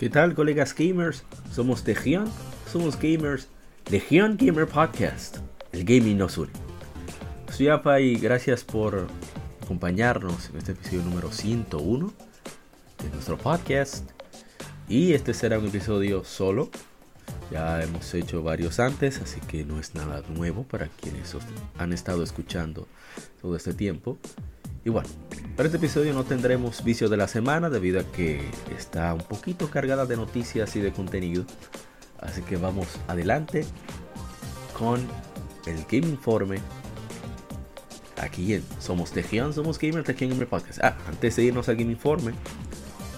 ¿Qué tal, colegas gamers? Somos Legion, somos gamers, Legion Gamer Podcast, el gaming nos une. Soy Apa y gracias por acompañarnos en este episodio número 101 de nuestro podcast. Y este será un episodio solo. Ya hemos hecho varios antes, así que no es nada nuevo para quienes han estado escuchando todo este tiempo. Y bueno, para este episodio no tendremos vicio de la semana debido a que está un poquito cargada de noticias y de contenido. Así que vamos adelante con el Game Informe. Aquí en Somos Tejión, Somos Gamer, Tejión Gamer Podcast. Ah, antes de irnos al Game Informe,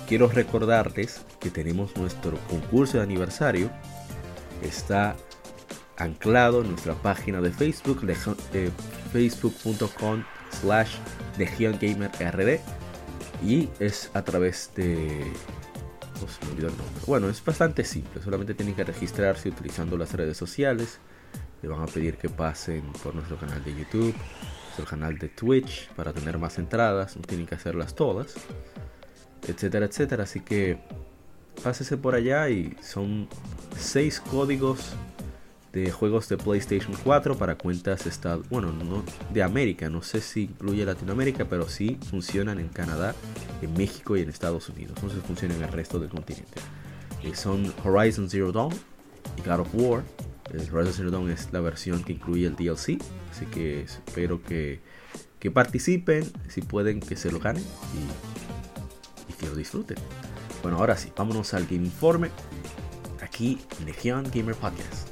quiero recordarles que tenemos nuestro concurso de aniversario. Está anclado en nuestra página de Facebook, eh, facebook.com slash Legion Gamer RD y es a través de pues, me olvidó el nombre. Bueno, es bastante simple, solamente tienen que registrarse utilizando las redes sociales. Le van a pedir que pasen por nuestro canal de YouTube, nuestro canal de Twitch para tener más entradas, no tienen que hacerlas todas, etcétera, etcétera. Así que pásese por allá y son seis códigos de juegos de PlayStation 4 para cuentas estado, bueno, no de América, no sé si incluye Latinoamérica, pero sí funcionan en Canadá, en México y en Estados Unidos. No funcionan en el resto del continente. Y son Horizon Zero Dawn y God of War. Horizon Zero Dawn es la versión que incluye el DLC, así que espero que, que participen, si pueden que se lo ganen y, y que lo disfruten. Bueno, ahora sí, vámonos al Game Informe aquí en Legion Gamer Podcast.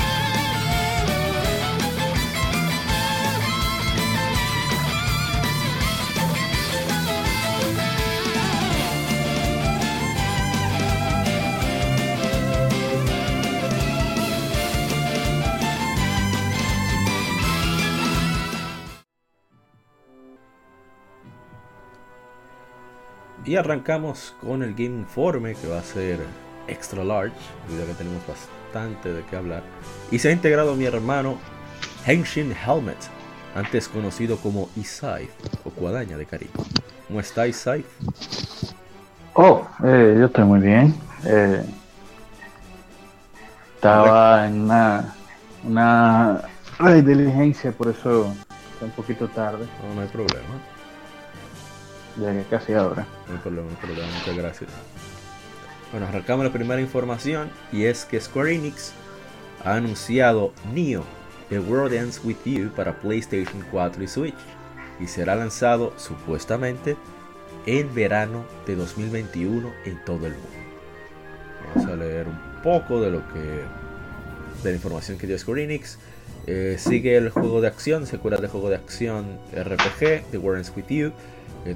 Y arrancamos con el Game Informe que va a ser extra large, debido que tenemos bastante de qué hablar. Y se ha integrado mi hermano Henshin Helmet, antes conocido como Isai o Cuadaña de cariño. ¿Cómo está Isai? Oh, eh, yo estoy muy bien. Eh, estaba en una, una diligencia, por eso está un poquito tarde. No, no hay problema. Ya que casi ahora. Hay problema, muchas gracias. Bueno, arrancamos la primera información y es que Square Enix ha anunciado Neo, The World Ends With You para PlayStation 4 y Switch y será lanzado supuestamente en verano de 2021 en todo el mundo. Vamos a leer un poco de lo que de la información que dio Square Enix. Eh, sigue el juego de acción, secuela de juego de acción RPG, The Ends With You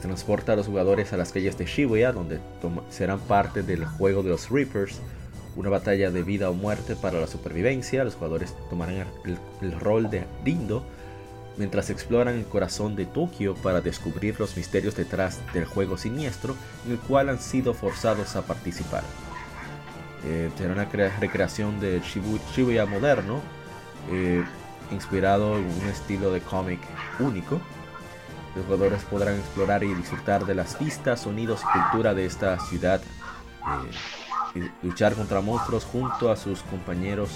transporta a los jugadores a las calles de Shibuya, donde serán parte del juego de los Reapers, una batalla de vida o muerte para la supervivencia. Los jugadores tomarán el, rol de Dindo mientras exploran el corazón de Tokio para descubrir los misterios detrás del juego siniestro en el cual han sido forzados a participar. Eh, será una recreación de Shibuya moderno, eh, inspirado en un estilo de cómic único. Los jugadores podrán explorar y disfrutar de las vistas, sonidos y cultura de esta ciudad. Eh, luchar contra monstruos junto a sus compañeros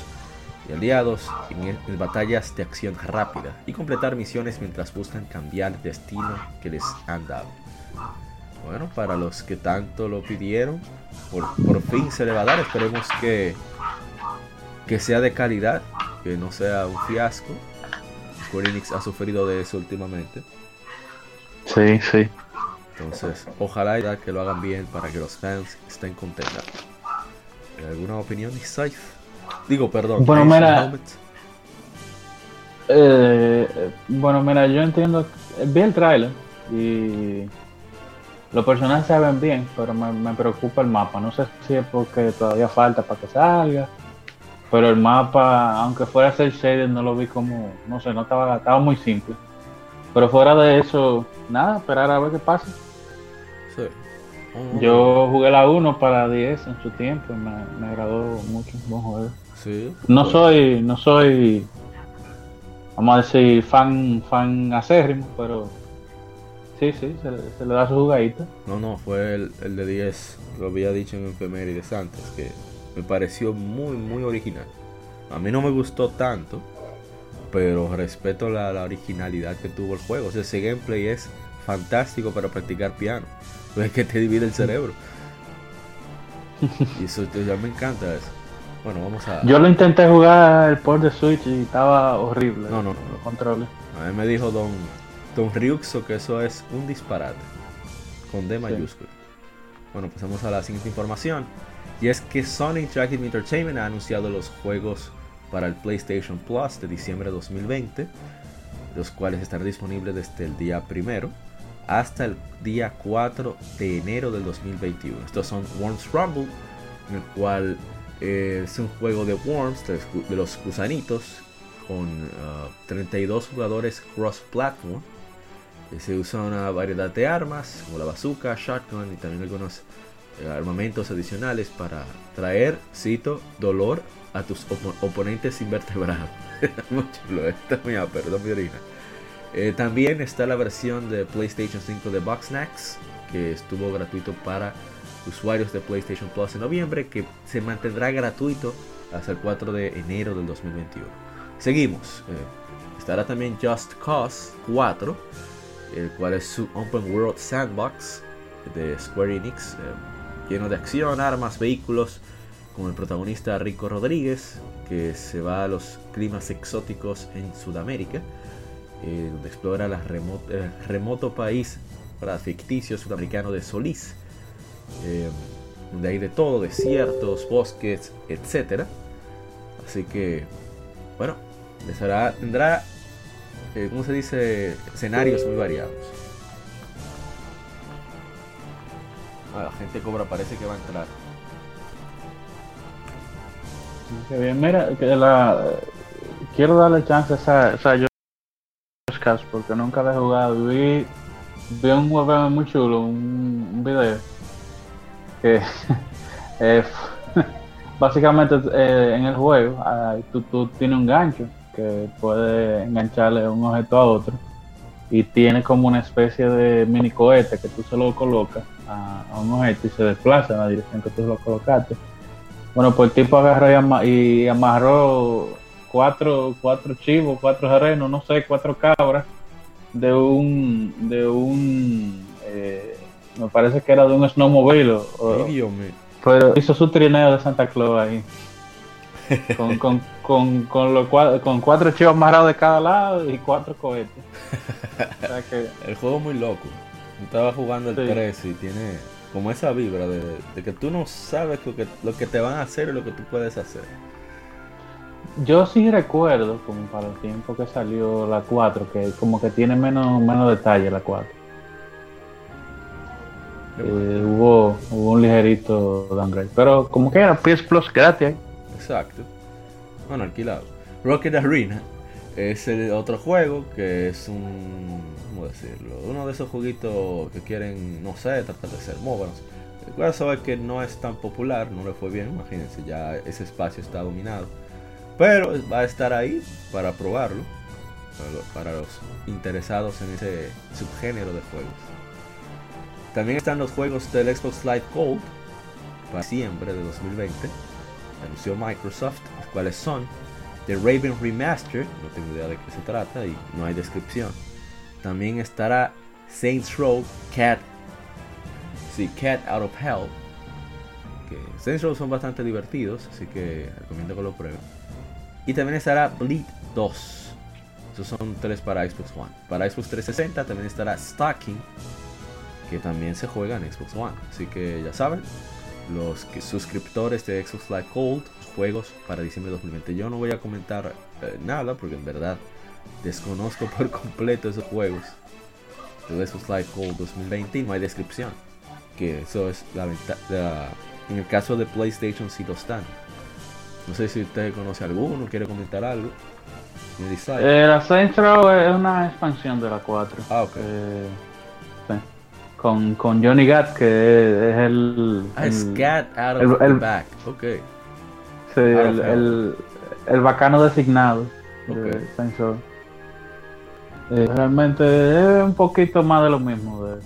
y aliados en, batallas de acción rápida y completar misiones mientras buscan cambiar el destino que les han dado. Bueno, para los que tanto lo pidieron, por, por fin se le va a dar. Esperemos que, que sea de calidad, que no sea un fiasco. Square Enix ha sufrido de eso últimamente. Sí, sí. Entonces, ojalá que lo hagan bien para que los fans estén contentos. ¿Alguna opinión Scythe? Digo, perdón. Bueno, mira. Eh, bueno, mira, yo entiendo, vi el tráiler y los personajes se ven bien, pero me, me preocupa el mapa. No sé si es porque todavía falta para que salga, pero el mapa, aunque fuera ser shaded, no lo vi como, no sé, no estaba, estaba muy simple. Pero fuera de eso, nada, esperar a ver qué pasa. Sí. Oh, Yo jugué la 1 para 10 en su tiempo y me, me agradó mucho, buen juego. Sí. No pues, soy, no soy, vamos a decir, fan, fan acérrimo, pero sí, sí, se, le- se le da su jugadita. No, no, fue el, el de 10. Lo había dicho en Efemérides antes, que me pareció muy, muy original. A mí no me gustó tanto, pero respeto la, la originalidad que tuvo el juego. O sea, ese gameplay es fantástico para practicar piano. Es que te divide el cerebro. Y eso ya me encanta eso. Bueno, vamos a. Yo lo intenté jugar el port de Switch y estaba horrible. No, no, no. Los controles. A mí me dijo Don, Don Ryuxo que eso es un disparate. Con D mayúscula. Bueno, pasamos a la siguiente información. Y es que Sony Interactive Entertainment ha anunciado los juegos para el PlayStation Plus de diciembre de 2020, los cuales estarán disponibles desde el día primero hasta el día 4 de enero del 2021. Estos son Worms Rumble, en el cual eh, es un juego de Worms, de, de los gusanitos, con ah, 32 jugadores cross-platform. Se usa una variedad de armas, como la bazooka, shotgun y también algunos armamentos adicionales para traer, cito, dolor a tus opo- oponentes invertebrados. muy chulo, esta es muy perdón, mi orina. Eh, también está la versión de PlayStation 5 de Boxnax, que estuvo gratuito para usuarios de PlayStation Plus en noviembre, que se mantendrá gratuito hasta el 4 de enero del 2021. Seguimos. eh, estará también Just Cause 4, el cual es su Open World Sandbox de Square Enix, eh, lleno de acción, armas, vehículos, con el protagonista Rico Rodríguez, que se va a los climas exóticos en Sudamérica, eh, donde explora el remoto país ficticio sudamericano de Solís, eh, donde hay de todo, desiertos, bosques, etc. Así que, bueno, les tendrá, eh, ¿cómo se dice? Escenarios muy variados. La gente cobra, parece que va a entrar. Mira, quiero darle chance a esa, esa Just Cause porque nunca la he jugado. Vi, vi un juego muy chulo, un, un video que eh, básicamente eh, en el juego ah, tú, tú tienes un gancho que puede engancharle un objeto a otro y tiene como una especie de mini cohete que tú se lo colocas a, a un objeto y se desplaza en la dirección que tú lo colocaste. Bueno, pues el tipo agarró y, ama- y amarró cuatro, cuatro chivos, cuatro renos, no sé, cuatro cabras de un, de un, eh, me parece que era de un snowmobile, o- o- pero hizo su trineo de Santa Claus ahí. Con, con, con, con, los cua- con cuatro chivos amarrados de cada lado y cuatro cohetes. O sea que, El juego es muy loco. Estaba jugando el Sí. 3 y tiene como esa vibra de, de que tú no sabes lo que, lo que te van a hacer y lo que tú puedes hacer. yo sí recuerdo, como para el tiempo que salió la 4, que como que tiene menos, menos detalle la 4. Qué Eh, hubo, hubo un ligerito downgrade. Pero como que era PS Plus gratis. Exacto. Bueno, alquilado. Rocket Arena es el otro juego que es un. ¿Cómo decirlo? Uno de esos jueguitos que quieren, no sé, tratar de ser móviles. Caso es que no es tan popular, no le fue bien, imagínense, ya ese espacio está dominado. Pero va a estar ahí para probarlo, para lo- para los interesados en ese subgénero de juegos. También están los juegos del Xbox Live Gold para diciembre de 2020 anunció Microsoft, los cuales son The Raven Remaster, no tengo idea de qué se trata y no hay descripción. También estará Saints Row Cat, sí, Cat Out of Hell. Que Saints Row son bastante divertidos, así que recomiendo que lo prueben. Y también estará Bleed 2. Esos son tres para Xbox One. Para Xbox 360 también estará Stalking, que también se juega en Xbox One. Así que ya saben, los suscriptores de Xbox Live Gold juegos para diciembre de 2020. Yo no voy a comentar eh, nada porque en verdad desconozco por completo esos juegos de Xbox Live Gold 2020 y no hay descripción. Que eso es la ventaja. En el caso de PlayStation sí lo están. No sé si usted conoce alguno, quiere comentar algo. Eh, la Row es una expansión de la 4. Ah, ok. Eh, sí. con, con Johnny Gat, que es el. Ah, es el- Cat out el- of the el- back. Ok. Sí, of el, el, el bacano designado Ok. de Saints Row. Eh, realmente es un poquito más de lo mismo de.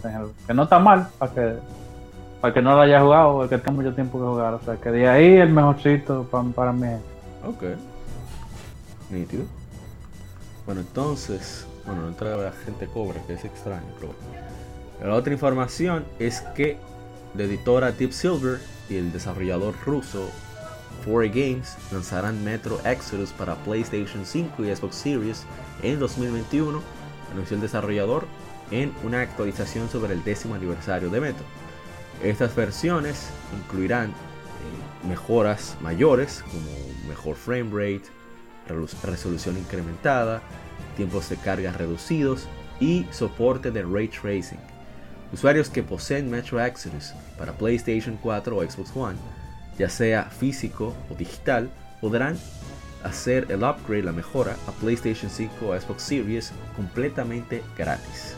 Que no está mal, para que, para que no lo haya jugado, o el que tenga mucho tiempo que jugar. O sea, que de ahí el mejorcito pa- para mí. Ok. Nítido. Bueno, entonces, bueno, no entra la gente cobra, que es extraño, pero bueno. La otra información es que la editora Deep Silver y el desarrollador ruso 4A Games lanzarán Metro Exodus para PlayStation 5 y Xbox Series en 2021, anunció el desarrollador en una actualización sobre el décimo aniversario de Metro. Estas versiones incluirán eh, mejoras mayores como mejor frame rate, resolución incrementada, tiempos de carga reducidos y soporte de ray tracing. Usuarios que poseen Metro Exodus para PlayStation 4 o Xbox One, ya sea físico o digital, podrán hacer el upgrade, la mejora a PlayStation 5 o Xbox Series completamente gratis.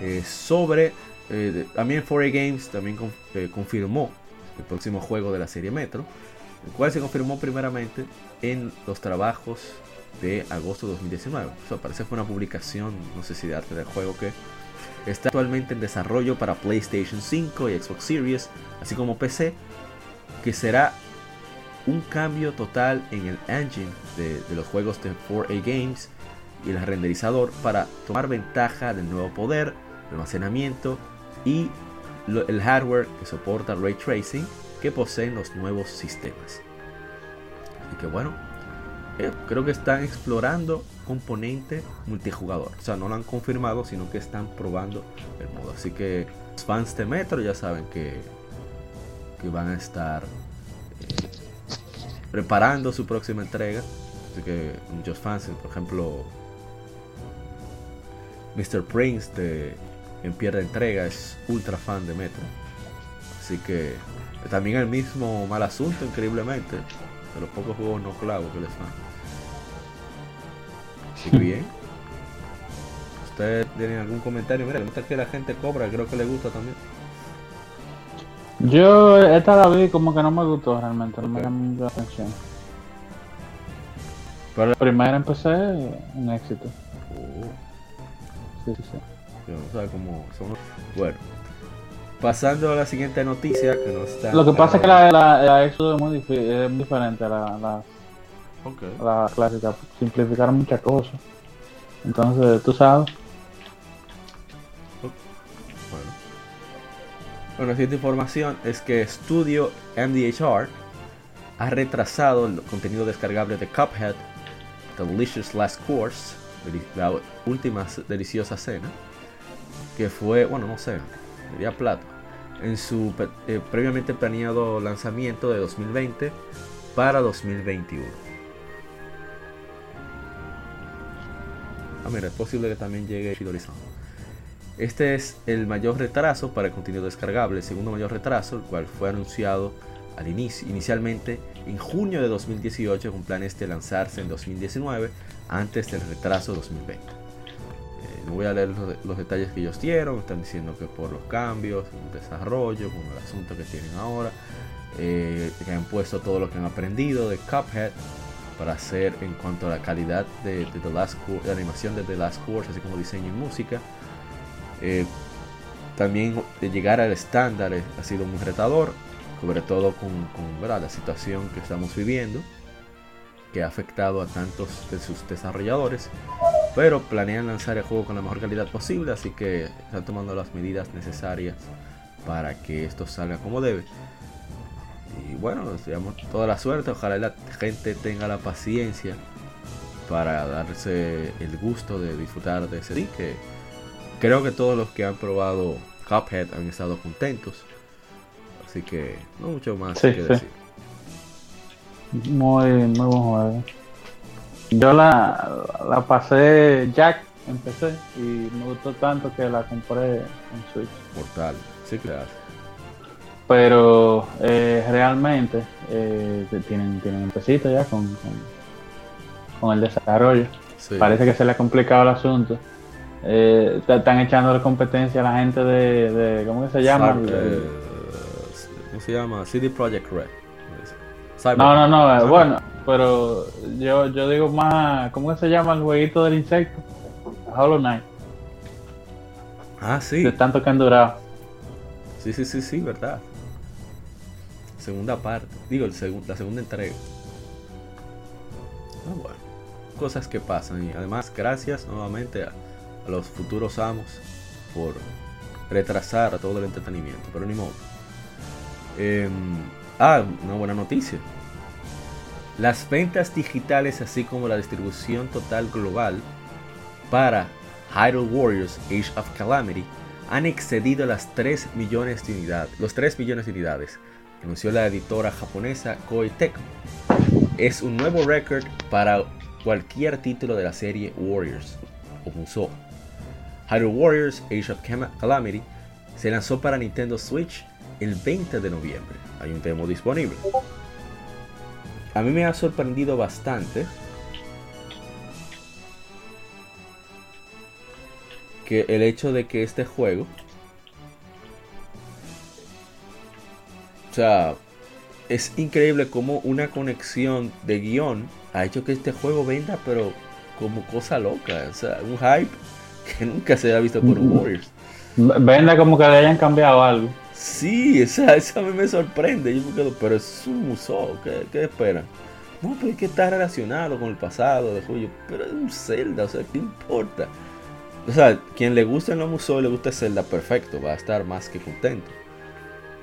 Eh, sobre eh, también 4A Games también eh, confirmó el próximo juego de la serie Metro, el cual se confirmó primeramente en los trabajos de agosto de 2019. Eso parece fue una publicación, no sé si de arte del juego que está actualmente en desarrollo para PlayStation 5 y Xbox Series, así como PC, que será un cambio total en el engine de, los juegos de 4A Games y el renderizador para tomar ventaja del nuevo poder, almacenamiento y el hardware que soporta ray tracing que poseen los nuevos sistemas. Así que bueno, eh, creo que están explorando componente multijugador. O sea, no lo han confirmado, sino que están probando el modo. Así que los fans de Metro ya saben que, que van a estar eh, preparando su próxima entrega. Así que muchos fans, por ejemplo, Mr. Prince de En Pierda Entrega es ultra fan de Metro. Así que también el mismo Mal Asunto, increíblemente, de los pocos juegos no clavos que les fan. Así que bien. ¿Ustedes tienen algún comentario? Mira, le gusta que la gente cobra, creo que le gusta también. Yo esta la vi como que no me gustó realmente, no me Ok. llamó la atención. Pero- La primera empecé un éxito. Oh, Sí, sí, sí. yo no sabe cómo son. Bueno, pasando a la siguiente noticia que no está. Lo que pasa es que la, la, la es muy, es muy diferente a la, la, Ok. a la clásica. Simplificaron muchas cosas. Entonces, tú sabes. Bueno, la siguiente información es que Studio MDHR ha retrasado el contenido descargable de Cuphead, The Delicious Last Course, la última deliciosa cena, que fue, bueno, no sé, diría plato, en su eh, previamente planeado lanzamiento de 2020 para 2021. Ah, mira, es posible que también llegue Shidori-san. Este es el mayor retraso para el contenido descargable, el segundo mayor retraso, el cual fue anunciado al inicio, inicialmente en junio de 2018 con planes de lanzarse en 2019 antes del retraso de 2020. Eh, no voy a leer los, los detalles que ellos dieron, están diciendo que por los cambios, el desarrollo, con el asunto que tienen ahora, eh, que han puesto todo lo que han aprendido de Cuphead para hacer en cuanto a la calidad de, de The Last de animación de The Last Course, así como diseño y música. Eh, también de llegar al estándar ha sido muy retador, sobre todo con, la situación que estamos viviendo, que ha afectado a tantos de sus desarrolladores, pero planean lanzar el juego con la mejor calidad posible, así que están tomando las medidas necesarias para que esto salga como debe. Y bueno, les deseamos toda la suerte, ojalá la gente tenga la paciencia para darse el gusto de disfrutar de ese día, creo que todos los que han probado Cuphead han estado contentos. Así que no mucho más Sí, que sí. decir. Muy, muy buen juego. Yo la, la pasé Jack, empecé y me gustó tanto que la compré en Switch. Mortal. Sí que hace. Pero eh, realmente eh, tienen, tienen un pesito ya con, con, con el desarrollo. Sí. Parece que se le ha complicado el asunto. Eh, te- están echando de competencia a la gente de, de- ¿cómo que se llama? Cyber- eh, ¿Cómo se llama? CD Projekt Red. Cyber- No, no, no, eh, bueno, pero yo, yo digo más, ¿cómo que se llama el jueguito del insecto? Hollow Knight, Ah, sí. de tanto que han durado. Sí, sí, sí, sí, verdad. Segunda parte. Digo, el segun- la segunda entrega. Ah, bueno. Cosas que pasan. Y además, gracias nuevamente a, los futuros amos por retrasar todo el entretenimiento. Pero ni modo. Em, ah, una buena noticia. Las ventas digitales, así como la distribución total global para Hyrule Warriors Age of Calamity han excedido las 3 millones de unidades, los 3 millones de unidades, anunció la editora japonesa Koei Tecmo. Es un nuevo récord para cualquier título de la serie Warriors o Musou. Hyrule Warriors Age of Calamity se lanzó para Nintendo Switch el 20 de noviembre. Hay un demo disponible. A mí me ha sorprendido bastante que el hecho de que este juego o sea es increíble como una conexión de guion ha hecho que este juego venda pero como cosa loca o sea un hype que nunca se había visto por un Warriors V- Venda como que le hayan cambiado algo. sí esa, esa a mí me sorprende yo me quedo pero es un museo ¿qué, qué esperan? no pero es que está relacionado con el pasado de Julio pero es un Zelda o sea ¿qué importa? O sea, quien le gusta los museos y le gusta Zelda, perfecto, va a estar más que contento.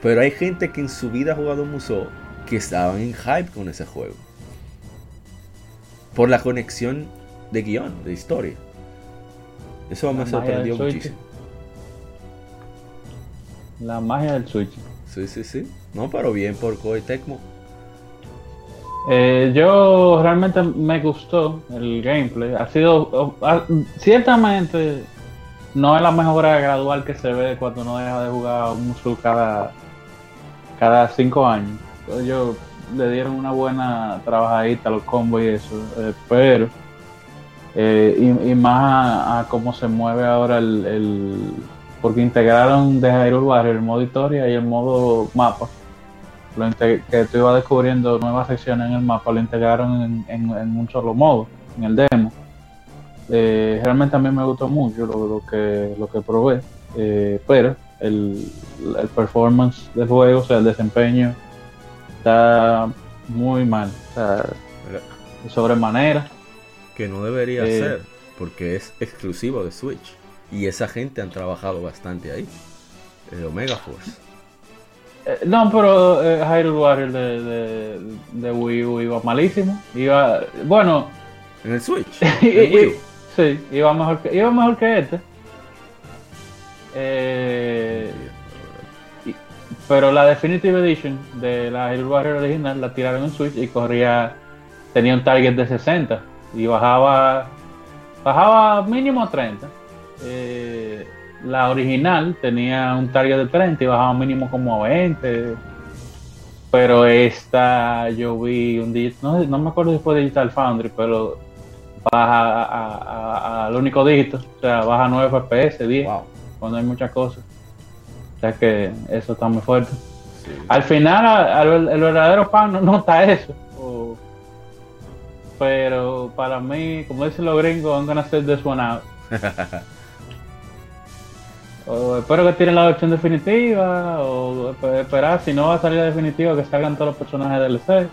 Pero hay gente que en su vida ha jugado un museo que estaban en hype con ese juego. Por la conexión de guion, de historia. Eso me sorprendió muchísimo. La magia del Switch. Sí, sí, sí. No, pero bien por Koei Tecmo. Eh, yo realmente me gustó el gameplay. Ha sido, ciertamente, no es la mejora gradual que se ve cuando uno deja de jugar un Musou cada, cada cinco años. Ellos le dieron una buena trabajadita a los combos y eso, eh, pero eh, y, más a, a cómo se mueve ahora el, el- porque integraron de Hyrule Warrior el modo historia y el modo mapa lo que tú ibas descubriendo nuevas secciones en el mapa, lo integraron en, en- un solo modo, en el demo. Eh, realmente a mí me gustó mucho lo, lo que, lo que probé, eh, pero el, el performance del juego, o sea, el desempeño, está muy mal, o sea, sobremanera. Que no debería Eh. ser, porque es exclusivo de Switch. Y esa gente han trabajado bastante ahí. El Omega Force. Eh, no, pero eh, Hyrule Warrior de, de, de Wii U iba malísimo. Iba, bueno, En el Switch. Y- en Wii U. y- sí, iba mejor que, iba mejor que este. Eh, y- pero la Definitive Edition de la Hyrule Warrior original la tiraron en Switch y corría, tenía un target de 60 y bajaba, bajaba mínimo 30. Eh, la original tenía un target de 30 y bajaba mínimo como a 20. Pero esta yo vi un digi- no, no me acuerdo si fue Digital Foundry, pero baja a- al único dígito, o sea, baja 9 FPS, 10, Wow. cuando hay muchas cosas. O sea que eso está muy fuerte. Sí. Al final, al- el verdadero pan no nota eso. Pero para mí, como dicen los gringos, I'm gonna set this one out. O espero que tiren la versión definitiva, o esp- esperar, si no va a salir la definitiva, que salgan todos los personajes de DLC.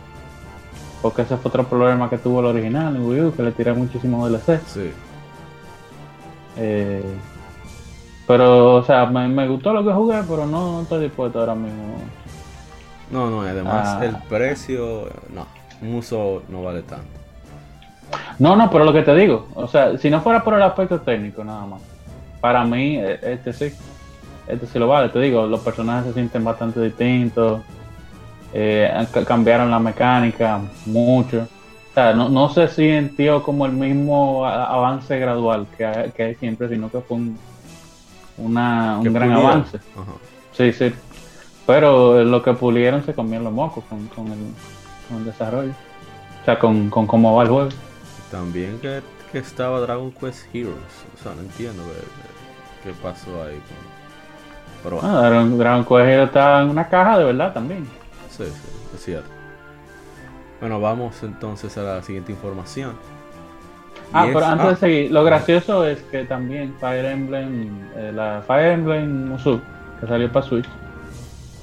Porque ese fue otro problema que tuvo el original en Wii U, que le tiré muchísimos DLC. Sí. Eh, pero, o sea, me, me gustó lo que jugué, pero no, no estoy dispuesto ahora mismo. No, no, y además Ah. el precio, no, un uso no vale tanto. No, no, pero lo que te digo, o sea, si no fuera por el aspecto técnico nada más, para mí eh, este sí. este sí lo vale. Te digo, los personajes se sienten bastante distintos. Eh, cambiaron la mecánica mucho. O sea, no, no se sintió como el mismo avance gradual que hay, siempre, sino que fue un, una, un gran avance. Sí, sí. Pero lo que pulieron se comieron los mocos con, con, el, con el desarrollo. O sea, con, con cómo va el juego. También que, que estaba Dragon Quest Heroes. O sea, no entiendo qué, pasó ahí. Pero bueno. ah, Dragon, Dragon, Quest Heroes está en una caja de verdad también. Sí, sí, es cierto. Bueno, vamos entonces a la siguiente información. Ah, pero antes de ah. seguir, lo gracioso es que también Fire Emblem, eh, la Fire Emblem Musou, que salió para Switch,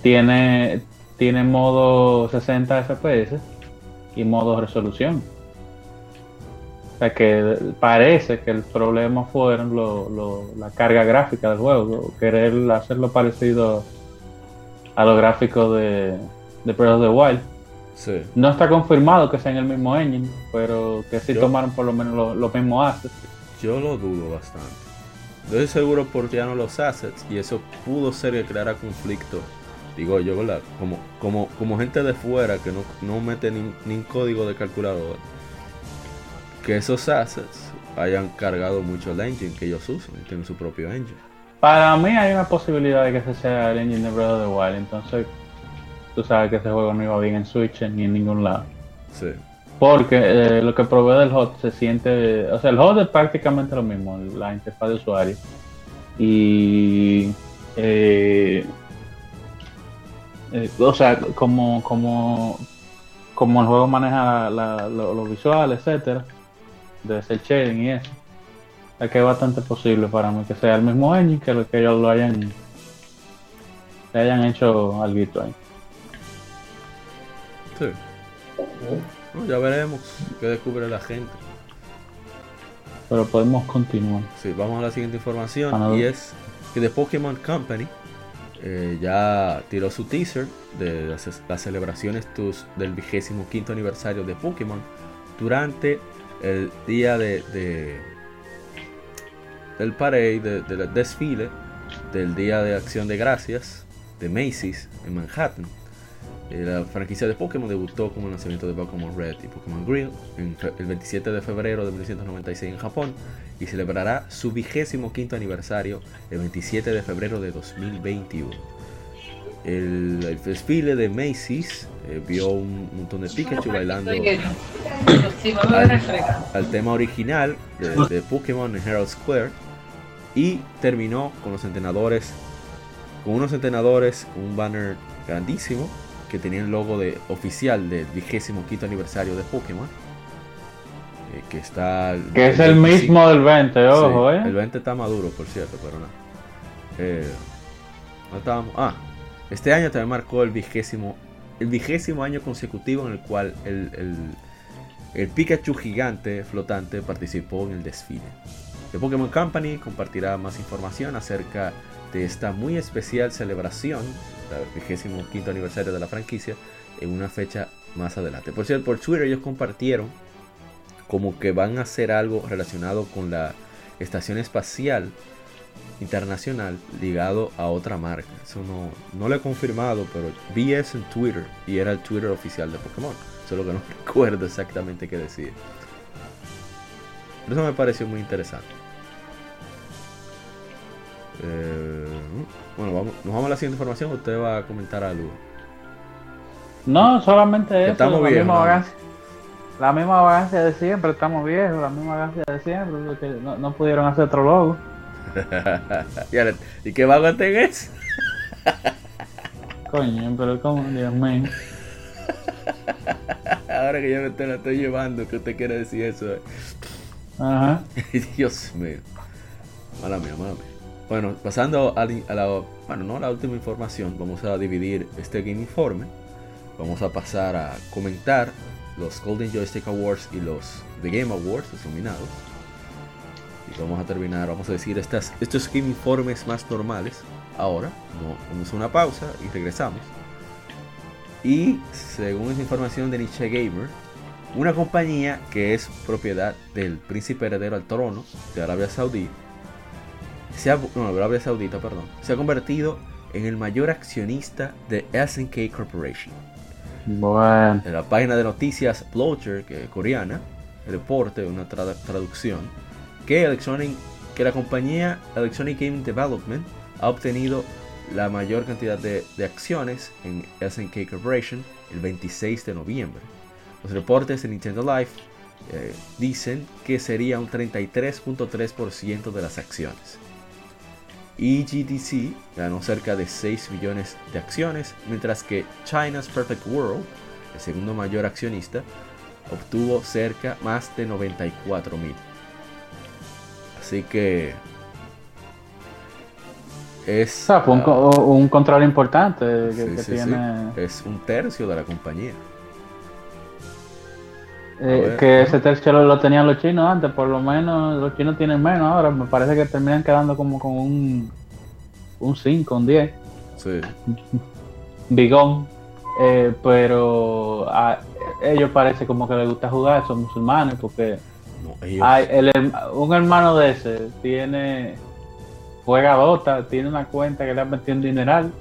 tiene, tiene modo 60 FPS y modo resolución. O sea que parece que el problema fueron la carga gráfica del juego, querer hacerlo parecido a los gráficos de, de Breath of the Wild. No está confirmado que sea en el mismo engine, pero que sí tomaron por lo menos los mismos assets. Yo lo dudo bastante. Yo estoy seguro porque ya no los assets y eso pudo ser que creara conflicto digo yo, ¿verdad? Como, como, como gente de fuera que no, mete ni, ni código de calculador, que esos assets hayan cargado mucho el engine que ellos usan, tienen su propio engine. Para mí hay una posibilidad de que ese sea el engine de Breath of the Wild, entonces tú sabes que ese juego no iba bien en Switch ni en ningún lado. Sí. Porque eh, lo que probé del HOT se siente, o sea, el HOT es prácticamente lo mismo, la interfaz de usuario. Y eh, eh, o sea, como, como, como el juego maneja los visuales, etcétera, debe ser shading y eso. Es que es bastante posible para mí que sea el mismo engine que, lo, que ellos lo hayan, le hayan hecho algo ahí. Sí. ya veremos qué descubre la gente. Pero podemos continuar. Sí, vamos a la siguiente información y es que The Pokémon Company eh, ya tiró su teaser de las, celebraciones del vigésimo quinto aniversario de Pokémon durante el día de, del parade, del desfile del Día de Acción de Gracias de Macy's en Manhattan. Eh, la franquicia de Pokémon debutó como el lanzamiento de Pokémon Red y Pokémon Green el 27 de febrero de 1996 en Japón y celebrará su vigésimo quinto aniversario el 27 de febrero de 2021. El, desfile de Macy's eh, vio un montón de Pikachu bailando al, tema original de, de Pokémon en Herald Square y terminó con los entrenadores, con unos entrenadores, un banner grandísimo que tenía el logo de oficial del vigésimo quinto aniversario de Pokémon. Eh, que está. Que es el mismo del 20, ojo, eh. El 20 está maduro, por cierto, pero no. Eh, no estábamos. Ah, este año también marcó el vigésimo. El vigésimo año consecutivo en el cual el, el, Pikachu gigante flotante participó en el desfile. The Pokémon Company compartirá más información acerca de esta muy especial celebración el 25 aniversario de la franquicia, en una fecha más adelante. Por cierto, por Twitter ellos compartieron como que van a hacer algo relacionado con la estación espacial internacional ligado a otra marca. Eso no, no lo he confirmado, pero vi eso en Twitter y era el Twitter oficial de Pokémon. Solo que no recuerdo exactamente qué decir. Pero eso me pareció muy interesante. Eh, bueno, vamos, nos vamos a la siguiente información. Usted va a comentar algo. No, solamente eso. Estamos la, misma vagancia, la misma vagancia de siempre. Estamos viejos, la misma vagancia de siempre. Porque no, pudieron hacer otro logo. ¿Y qué vago es? Coño, pero como, Dios mío. Ahora que yo me te la estoy llevando, ¿qué usted quiere decir eso? Ajá. Dios mío. Mala mía, mala mía. Bueno, pasando a, la, bueno, no la última información, vamos a dividir este Game Informe. Vamos a pasar a comentar los Golden Joystick Awards y los The Game Awards, los nominados. Y vamos a terminar, vamos a decir estas, estos Game Informes más normales. Ahora, no, vamos a una pausa y regresamos. Y según esa información de Nietzsche Gamer, una compañía que es propiedad del príncipe heredero al trono de Arabia Saudí se ha, no, Arabia Saudita, perdón, se ha convertido en el mayor accionista de SNK Corporation. Bueno. En la página de noticias Bloacher, que es coreana, reporte, una trad- traducción, que, Electronic, que la compañía Electronic Gaming Development ha obtenido la mayor cantidad de, acciones en SNK Corporation el 26 de noviembre. Los reportes de Nintendo Life eh, dicen que sería un 33.3% de las acciones. EGDC ganó cerca de 6 millones de acciones, mientras que China's Perfect World, el segundo mayor accionista, obtuvo cerca más de 94 mil. Así que es, O sea, fue un, ah, un control importante que, sí, que sí, sí, tiene. es un tercio de la compañía. eh, que ese tercio lo, lo tenían los chinos antes, por lo menos los chinos tienen menos ahora. Me parece que terminan quedando como con un, un 5, un 10. Sí, bigón, eh, pero a ellos parece como que les gusta jugar, son musulmanes, porque ellos, el un hermano de ese tiene, juega Dota, tiene una cuenta que le han metido un dineral,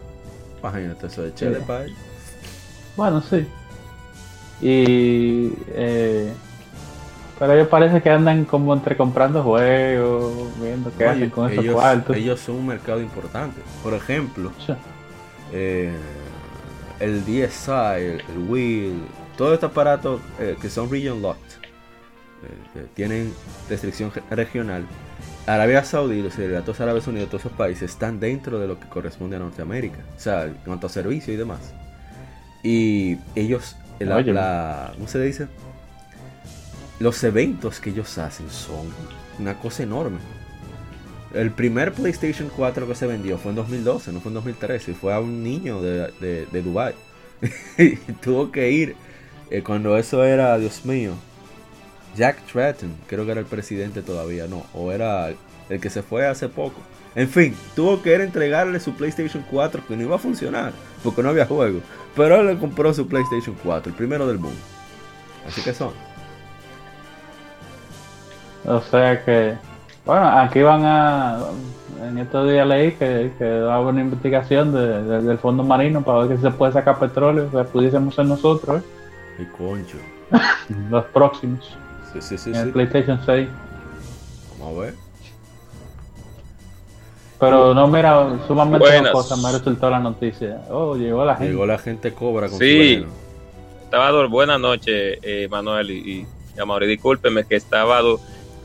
imagínate eso de Chile Sí. para bueno, sí, y eh, pero ellos parece que andan como entre comprando juegos, viendo qué No, hacen ellos- con esos ellos, cuartos. ellos son un mercado importante. Por ejemplo, Sí. eh, el DSi, el, el Wii, todos estos aparatos eh, que son region que tienen restricción regional. Arabia Saudí, los Emiratos Árabes Unidos, todos esos países están dentro de lo que corresponde a Norteamérica, o sea, en cuanto a servicio y demás. Y ellos, la- ¿cómo se dice? Los eventos que ellos hacen son una cosa enorme. El primer PlayStation 4 que se vendió fue en 2012, no fue en 2013, y fue a un niño de, de, de Dubai. y tuvo que ir eh, cuando eso era, Dios mío, Jack Tratton, creo que era el presidente todavía, no, o era el que se fue hace poco. En fin, tuvo que ir a entregarle su PlayStation 4 que no iba a funcionar, porque no había juego. Pero él le compró su PlayStation 4, el primero del mundo. Así que son. O sea que, bueno, aquí van a, en estos días leí que, que haber una investigación de- de- del fondo marino para ver si se puede sacar petróleo, que pudiésemos ser nosotros, ¿eh? Y concho. los próximos, Sí, sí, sí, en el. PlayStation 6. Vamos a ver. Pero no, mira, sumamente Buenas. cosa me resultó la noticia. Oh, llegó la gente. Llegó la gente cobra con Sí. su. Estaba dor- buenas noches, eh, Manuel y, y, y Amaury. Discúlpeme que estaba do-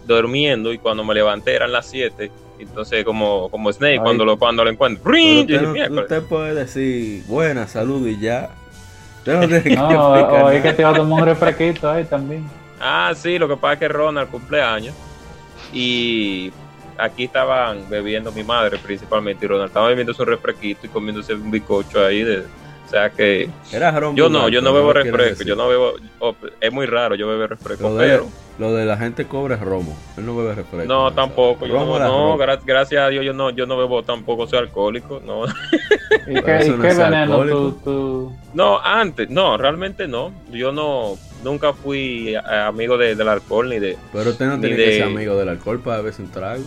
durmiendo y cuando me levanté eran las 7. Entonces, como, como Snake, Ay. cuando lo, cuando lo encuentro. ¡ring! usted, puede decir buena salud y ya. Usted no tiene que No, explicar o es que te iba a tomar un refresquito ahí también. Ah, sí, lo que pasa es que Ronald cumpleaños. Y aquí estaban bebiendo mi madre principalmente. Y Ronald estaba bebiendo su refresquito y comiéndose un bizcocho ahí. De, o sea que Era ron yo no, yo no bebo refresco. decir. Yo no bebo. oh, es muy raro yo beber refresco, Lo de, pero. lo de la gente cobra es romo. Él no bebe refresco. No, tampoco. Yo no, gra- gracias a Dios yo no, yo no bebo tampoco, soy alcohólico. No, ¿Y qué, y veneno tú, tú- no, antes, no, realmente no. Yo no, nunca fui amigo de- del alcohol ni de. Pero usted no tiene que ser amigo del alcohol para beberse un trago.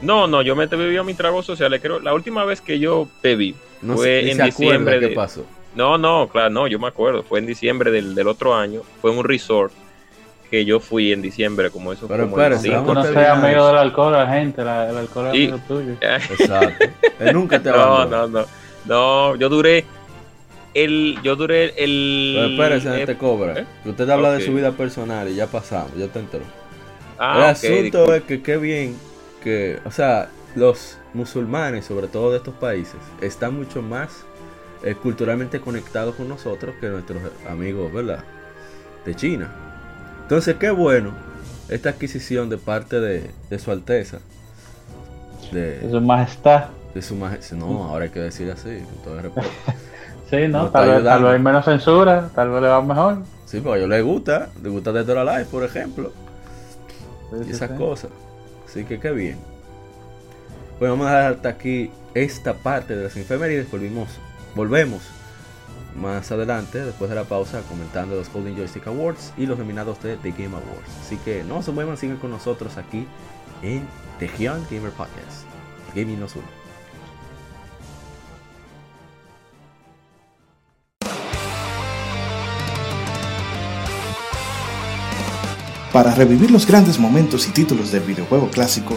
No, no, yo me bebía mis tragos sociales. Creo la última vez que yo bebí No Fue sé, en se diciembre qué de- pasó. No, no, claro, no, yo me acuerdo. Fue en diciembre del, del otro año. Fue en un resort que yo fui en diciembre, como eso. Pero como cinco. no seas amigo del alcohol, la gente, la- el alcohol es amigo tuyo. Exacto. Él nunca te No, abandona. no, no. No, yo duré. El, yo duré el. Pero espérese, no eh, te cobra. ¿eh? Usted habla de su vida personal y ya pasamos, ya te enteró. ah, el asunto es que qué bien que, o sea, los musulmanes, sobre todo de estos países, están mucho más eh, culturalmente conectados con nosotros que nuestros amigos, ¿verdad? De China. Entonces, qué bueno esta adquisición de parte de, de su Alteza. De, es majestad. de su majestad. No, ahora hay que decir así, con todo el respeto. Sí, ¿no? Tal, vez, tal ayudando. vez hay menos censura, tal vez le va mejor. Sí, porque a ellos les gusta, les gusta de Dora Live, por ejemplo. Sí, y sí, esas sí. cosas. Así que qué bien. Bueno, vamos a dejar hasta aquí esta parte de las efemérides. Volvimos, volvemos más adelante, después de la pausa, comentando los Golden Joystick Awards y los nominados de The Game Awards. Así que no se muevan, sigan con nosotros aquí en The Hyun Gamer Podcast. Gaming nos une. Para revivir los grandes momentos y títulos del videojuego clásico,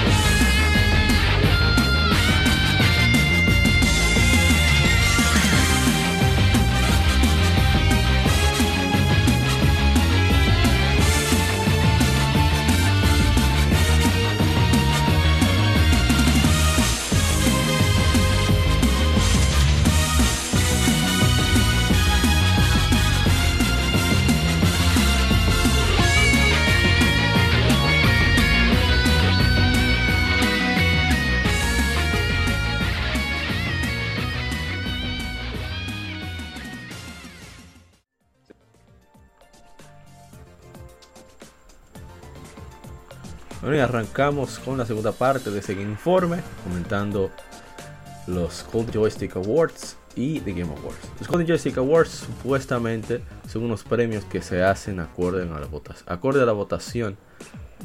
Bueno, y arrancamos con la segunda parte de ese informe, comentando los Cold Joystick Awards y The Game Awards. Los Cold Joystick Awards supuestamente son unos premios que se hacen acorde a la, votación,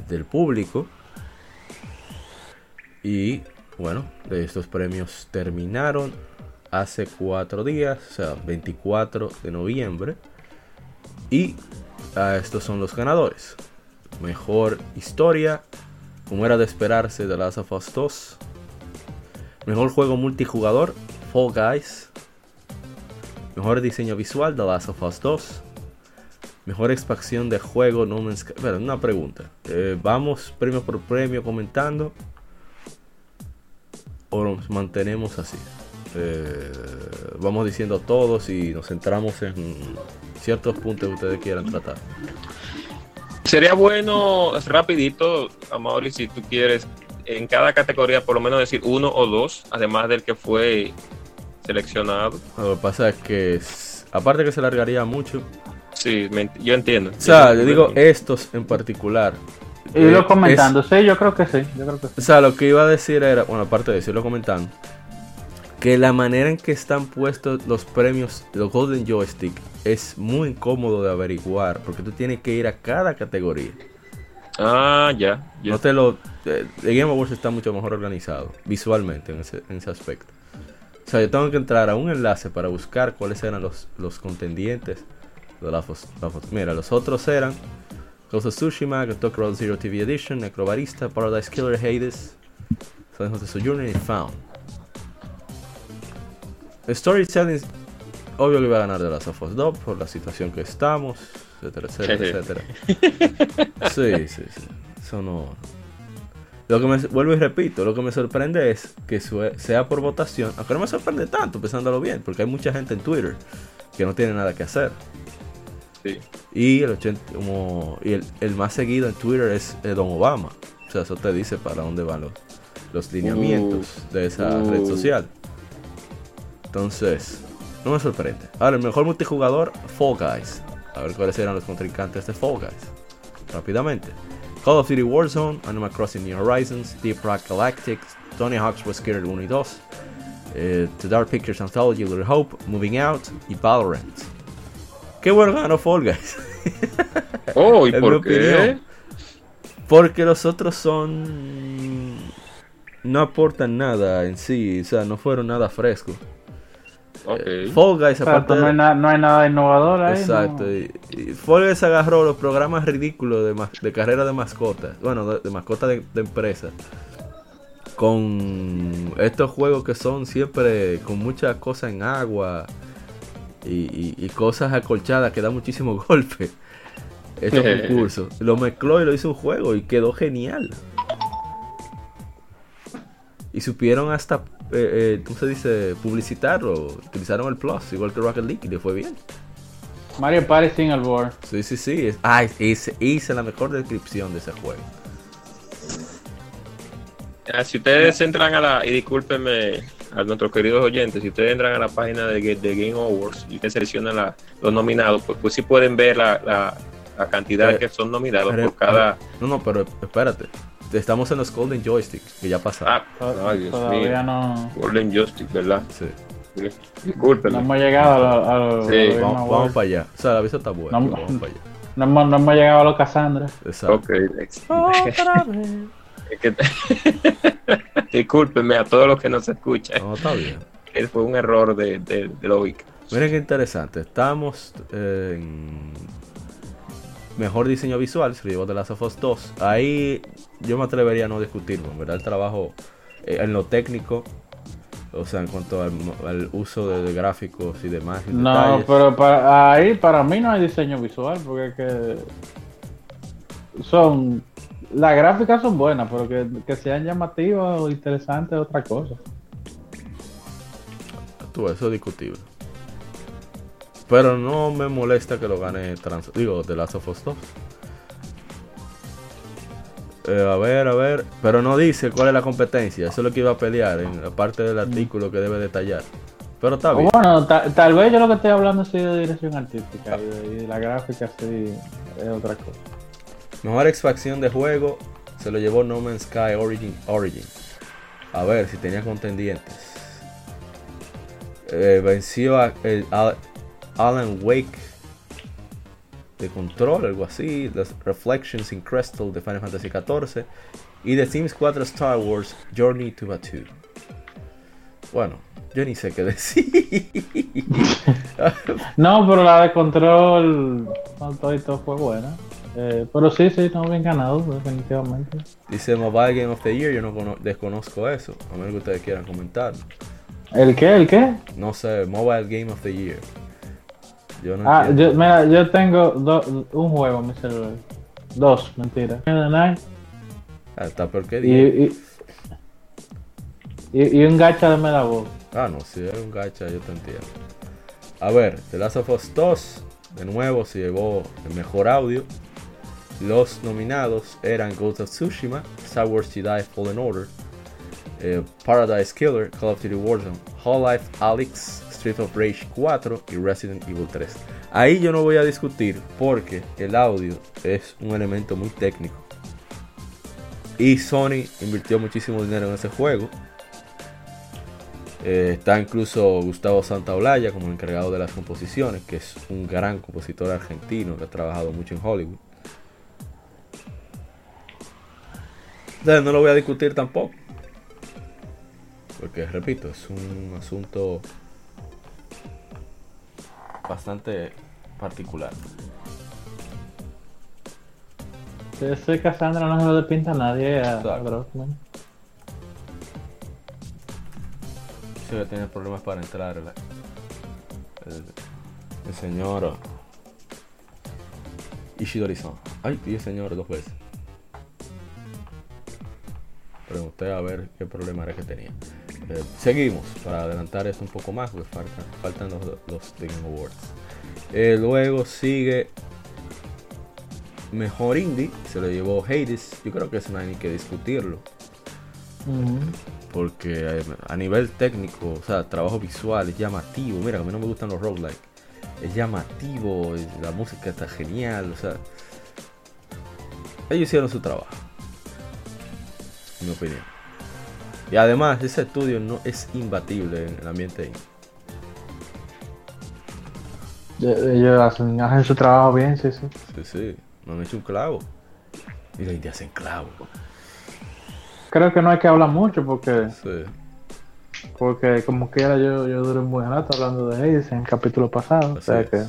del público. Y bueno, estos premios terminaron hace cuatro días, o sea, 24 de noviembre. Y uh, estos son los ganadores. Mejor historia, como era de esperarse, de Last of Us 2. Mejor juego multijugador, Fall Guys. Mejor diseño visual, The Last of Us 2. Mejor expansión de juego, No Man's Sky. Una pregunta. Eh, ¿Vamos premio por premio comentando? ¿O nos mantenemos así? Eh, vamos diciendo todos y nos centramos en ciertos puntos que ustedes quieran tratar. Sería bueno, rapidito, Amaury, si tú quieres, en cada categoría por lo menos decir uno o dos, además del que fue seleccionado. Lo que pasa es que, aparte que se largaría mucho. Sí, yo entiendo. O sea, yo digo estos en particular. Irlo eh, comentando, es, sí, yo creo que sí, yo creo que sí. O sea, lo que iba a decir era, bueno, aparte de decirlo comentando, que la manera en que están puestos los premios, los Golden Joystick, es muy incómodo de averiguar, porque tú tienes que ir a cada categoría. Ah, ya. ya. No te lo. El Game Awards está mucho mejor organizado visualmente en ese, en ese, aspecto. O sea, yo tengo que entrar a un enlace para buscar cuáles eran los, los contendientes de la, la, Mira, los otros eran Ghost of Tsushima, Talk Road Zero TV Edition, Necrobarista, Paradise Killer Hades, Silent of Sojourner y Found. Storytelling, obvio que iba a ganar de las of Us 2 por la situación que estamos, etcétera, etcétera, etcétera. Sí, sí, sí. Eso no. Lo que me vuelvo y repito, lo que me sorprende es que sea por votación, aunque no me sorprende tanto, pensándolo bien, porque hay mucha gente en Twitter que no tiene nada que hacer. Sí. Y el 80, como, y el, el, más seguido en Twitter es Don Obama. O sea, eso te dice para dónde van los, los lineamientos uh, de esa uh. red social. Entonces, no me sorprende. Ahora, el mejor multijugador, Fall Guys. A ver cuáles eran los contrincantes de Fall Guys. Rápidamente. Call of Duty Warzone, Animal Crossing New Horizons, Deep Rock Galactic, Tony Hawk's Was Scared 1 y 2, eh, The Dark Pictures Anthology, Little Hope, Moving Out y Valorant. Qué bueno ganó Fall Guys. Oh, ¿y por qué? Opinión. Porque los otros son. No aportan nada en sí, o sea, no fueron nada frescos. Okay. Fall Guys, aparte no, hay nada, no hay nada innovador ahí. Exacto. No. Y, y Fall Guys agarró los programas ridículos de, de carrera de mascotas. Bueno, de, de mascotas de, de empresa. Con estos juegos que son siempre con muchas cosas en agua. y, y- y cosas acolchadas que dan muchísimo golpe. Estos concursos. Lo mezcló y lo hizo un juego y quedó genial. Y supieron hasta, eh, eh, ¿cómo se dice? Publicitarlo. Utilizaron el Plus, igual que Rocket League, y le fue bien. Mario Party Single Board. Sí, sí, sí. ah, hice, hice la mejor descripción de ese juego. Ah, si ustedes entran a la, y discúlpenme a nuestros queridos oyentes, si ustedes entran a la página de, Ga- de Game Awards y ustedes seleccionan la- los nominados, pues, pues sí pueden ver la, la- la cantidad Pero- que son nominados Pero- por cada... No, no, pero espérate. Estamos en los Golden Joystick, que ya pasaron. Ah, ay, Dios Todavía mío. no, Golden Justice, ¿verdad? Sí. no Discúlpenme. hemos llegado a los a los- Sí, Vamos, para allá. O sea, la vista está buena. No, pero vamos para allá. No hemos, no hemos llegado a los Cassandra. Exacto. Ok, es que- Discúlpenme a todos los que nos escuchan. No, está bien. Fue un error de, de, de lógica. Miren qué interesante. Estamos en mejor diseño visual. Se lo llevó The Last of Us 2. Ahí yo me atrevería a no discutirlo. En verdad, el trabajo eh, en lo técnico. O sea, en cuanto al, al uso de, de gráficos y demás. y No, detalles. pero para, ahí para mí no hay diseño visual, porque es que son las gráficas son buenas, pero que, que sean llamativas o interesantes es otra cosa. Tú, eso es discutible. Pero no me molesta que lo gane trans digo, The Last of Us 2. Eh, a ver, a ver. Pero no dice cuál es la competencia. Eso es lo que iba a pelear en la parte del artículo que debe detallar. Pero está bien. bueno, ta- tal vez yo lo que estoy hablando sí de dirección artística y de, y de la gráfica sí es otra cosa. Mejor expansión de juego se lo llevó No Man's Sky Origin. Origin. A ver si tenía contendientes. Eh, venció a el Al- Alan Wake de Control, algo así. Las Reflections in Crystal de Final Fantasy XIV. Y The Sims 4 Star Wars Journey to Batuu. Bueno, yo ni sé qué decir. No, pero la de control, con todo y todo fue buena. Eh, pero sí, sí, estamos bien ganados, definitivamente. Dice Mobile Game of the Year. Yo no cono- desconozco eso. A menos que ustedes quieran comentar. ¿El qué? ¿El qué? No sé, Mobile Game of the Year. Yo no Ah, yo, mira, yo tengo do- un juego en mi celular. Dos, mentira. Ah, está peor que Y, 10. y, un gacha de Medabot. Ah, no, si es un gacha, yo te entiendo. A ver, The Last of Us 2, de nuevo, se llevó el mejor audio. Los nominados eran Ghost of Tsushima, Star Wars Jedi Fallen Order, eh, Paradise Killer, Call of Duty Warzone, Half-Life Alyx, Of Rage 4 y Resident Evil 3. Ahí yo no voy a discutir porque el audio es un elemento muy técnico. Y Sony invirtió muchísimo dinero en ese juego. Eh, está incluso Gustavo Santaolalla como el encargado de las composiciones, que es un gran compositor argentino que ha trabajado mucho en Hollywood. Entonces, no lo voy a discutir tampoco. Porque, repito, es un asunto bastante particular. Ese Cassandra no se lo pinta a nadie a, a. Grossman. Sí, que tiene problemas para entrar. el, el señor Ishidori-san. Ay, dije señor dos veces. Pregunté a ver qué problema era que tenía. Eh, seguimos para adelantar esto un poco más, porque faltan, faltan los, los Awards. Eh, luego sigue Mejor Indie, se lo llevó Hades. Yo creo que eso no hay ni que discutirlo. Porque eh, a nivel técnico, o sea, trabajo visual es llamativo. Mira, a mí no me gustan los roguelike. Es llamativo, la música está genial, o sea. Ellos hicieron su trabajo. En mi opinión. Y además, ese estudio no es imbatible en el ambiente indie. Ellos ellos hacen, hacen su trabajo bien, sí, sí. Sí, sí. No han hecho un clavo. Y la India hacen clavo. Creo que no hay que hablar mucho porque, Sí. porque como quiera yo, yo duré un buen rato hablando de Hades en el capítulo pasado. o Así sea es. que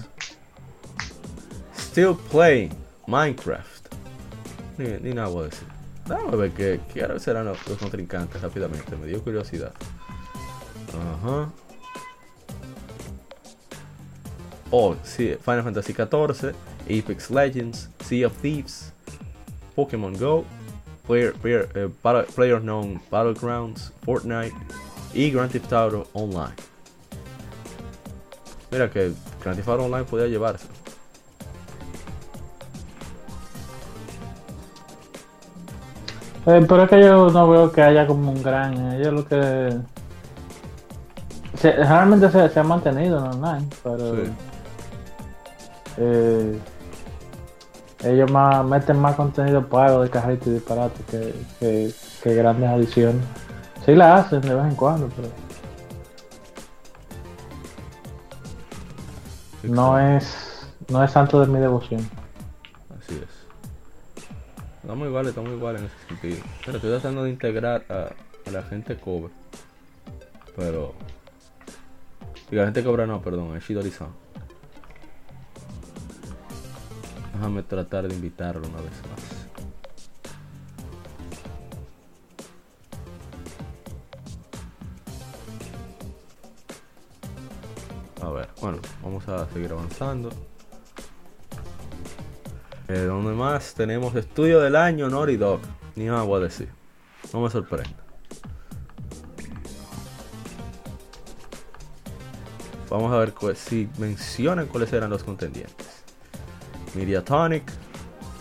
Still playing Minecraft. Ni, ni nada voy a decir. Déjame ver qué, qué serán los, los contrincantes rápidamente. Me dio curiosidad. Ajá. Oh, sí, Final Fantasy XIV, Apex Legends, Sea of Thieves, Pokémon Go, Player, player, eh, Battle- PlayerUnknown Battlegrounds, Fortnite y Grand Theft Auto Online. Mira que Grand Theft Auto Online podía llevarse. Eh, pero es que yo no veo que haya como un gran. Ellos lo que. Se, realmente se, se ha mantenido en online, pero. Sí. eh, ellos más, meten más contenido pago de carrito y disparate que, que, que grandes adiciones. Sí la hacen de vez en cuando, pero no es no es santo de mi devoción. Estamos iguales, estamos iguales en ese sentido. Pero estoy tratando de integrar a, la gente cover. Pero. Y la gente cobra no, perdón, es Shidori-san. Déjame tratar de invitarlo una vez más. A ver, bueno, vamos a seguir avanzando. Eh, donde más tenemos estudio del año Naughty Dog. Ni nada voy a decir. No me sorprende. Vamos a ver si mencionan cuáles eran los contendientes. Mediatonic,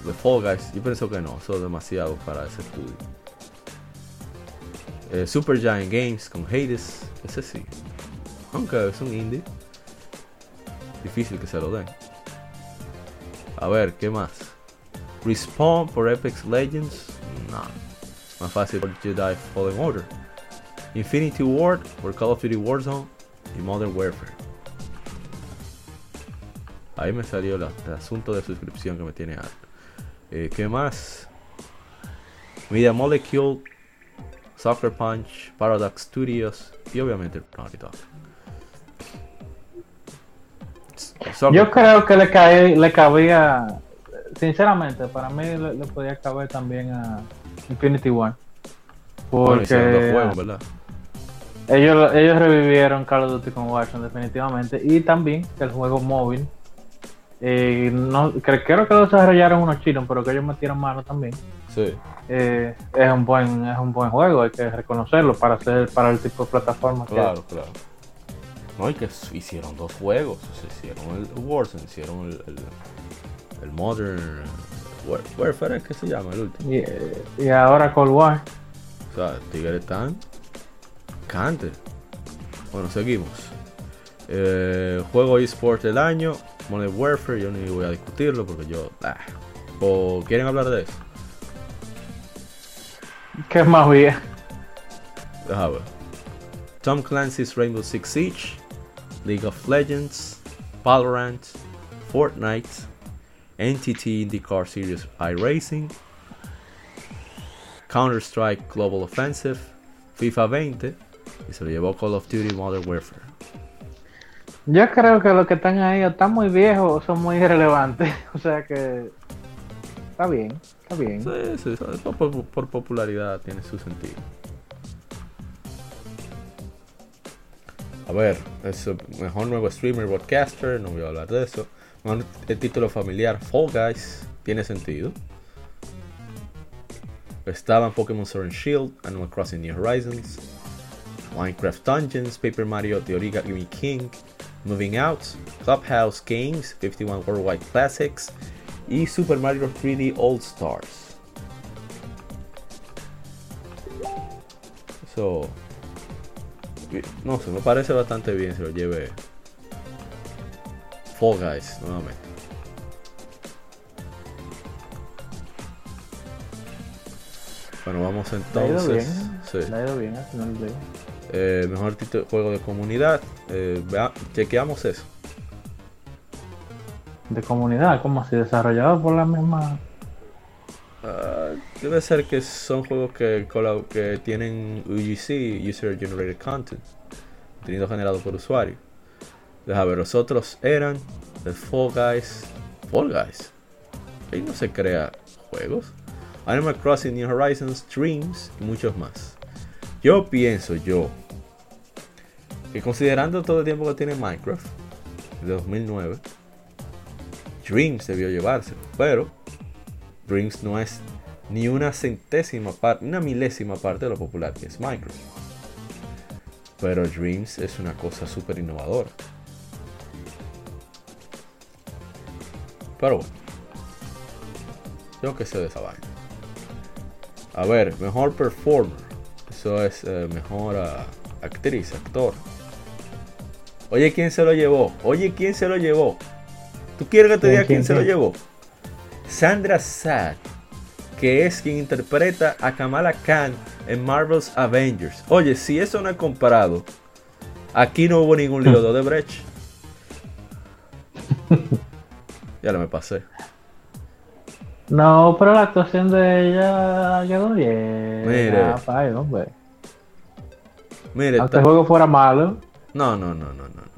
The Fall Guys. Yo pienso que no, eso es demasiado para ese estudio. Eh, Super Giant Games con Hades, ese sí. Aunque es un indie. Difícil que se lo den. A ver, ¿qué más? Respawn por Apex Legends. No. Más fácil por Jedi Fallen Order. Infinity Ward por Call of Duty Warzone y Modern Warfare. Ahí me salió el asunto de suscripción que me tiene alto. Eh, ¿Qué más? Media Molecule, Soccer Punch, Paradox Studios y obviamente Naughty Dog. Yo creo que le cae, le cabía, sinceramente, para mí le, le podía caber también a Infinity War. Bueno, Porque ellos, ellos revivieron Call of Duty con Warzone definitivamente. Y también que el juego móvil. eh, no, cre- creo que lo desarrollaron unos chinos, pero que ellos metieron mano también. Sí. Eh, es un buen es un buen juego, hay que reconocerlo para hacer para el tipo de plataforma que Claro, claro. No, y que hicieron dos juegos. O sea, hicieron el Warzone, hicieron el, el, el Modern War- Warfare, ¿qué se llama el último? Y, y ahora Cold War. O sea, Tigre tan cante. Bueno, seguimos. Eh, juego eSport del año, Modern Warfare, yo ni voy a discutirlo porque yo... ah. ¿O quieren hablar de eso? ¿Qué más bien? Deja ver. Tom Clancy's Rainbow Six Siege, League of Legends, Valorant, Fortnite, NTT IndyCar Series iRacing, Counter-Strike Global Offensive, FIFA 20 y se lo llevó Call of Duty Modern Warfare. Yo creo que los que están ahí están muy viejos son muy irrelevantes. O sea que está bien, está bien. Sí, sí, por- por popularidad tiene su sentido. A ver, es mejor nuevo streamer broadcaster, no voy a hablar de eso. Mejor el título familiar Fall Guys tiene sentido. Estaban Pokémon Sword and Shield, Animal Crossing New Horizons, Minecraft Dungeons, Paper Mario The Origami King, Moving Out, Clubhouse Games, 51 Worldwide Classics y Super Mario 3D All Stars. Eso. No sé, me parece bastante bien si lo lleve Fall Guys nuevamente. Bueno, vamos Le ha ido entonces. bien. Sí. Le ha ido bien al final del día. Eh, mejor título juego de comunidad. Eh, vea- chequeamos eso. De comunidad, como así desarrollado por la misma. Ah, debe ser que son juegos que, tienen UGC, User Generated Content, contenido generado por usuario. Deja ver, los otros eran The Fall Guys. Fall Guys. Ahí no se crea juegos. Animal Crossing New Horizons, Dreams y muchos más. Yo pienso, yo, que considerando todo el tiempo que tiene Minecraft, de 2009, Dreams debió llevarse, pero Dreams no es ni una centésima parte, una milésima parte de lo popular que es Minecraft. Pero Dreams es una cosa súper innovadora. Pero bueno. Yo que sé de esa vaina. A ver, mejor performer. Eso es eh, mejor ah, actriz, actor. Oye, ¿quién se lo llevó? Oye, ¿quién se lo llevó? ¿Tú quieres que te diga quién, se lo llevó? Sandra Sad, que es quien interpreta a Kamala Khan en Marvel's Avengers. Oye, si eso no es comparado, aquí no hubo ningún lío de Odebrecht. ya lo me pasé. No, pero la actuación de ella quedó bien. Mire. Ah. Mire, Aunque el juego fuera malo. No, no, no, no, no.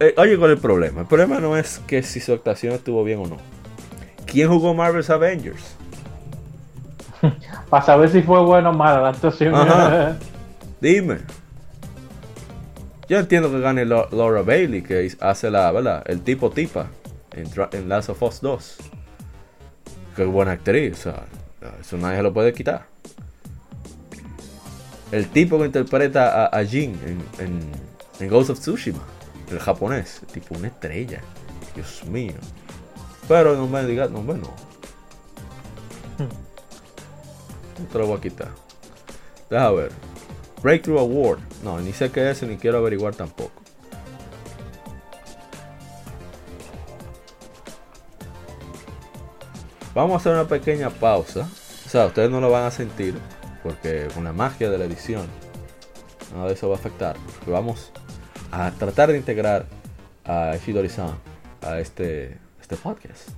Eh, oye, ¿cuál es el problema? El problema no es que si su actuación estuvo bien o no. ¿Quién jugó Marvel's Avengers? Para saber si fue bueno o mala la actuación. Ajá. Dime. Yo entiendo que gane Laura Bailey, que hace la, ¿verdad? El tipo tipa en, en Last of Us 2. Qué buena actriz, o sea, eso nadie se lo puede quitar. El tipo que interpreta a, a Jin en, en, en Ghost of Tsushima, el japonés, tipo una estrella. Dios mío. Pero no me digas, no, bueno. No te lo voy a quitar. Deja ver. Breakthrough Award. No, ni sé qué es ni quiero averiguar tampoco. Vamos a hacer una pequeña pausa. O sea, ustedes no lo van a sentir porque con la magia de la edición nada de eso va a afectar. Porque vamos a tratar de integrar a Shidori-san a este, este podcast.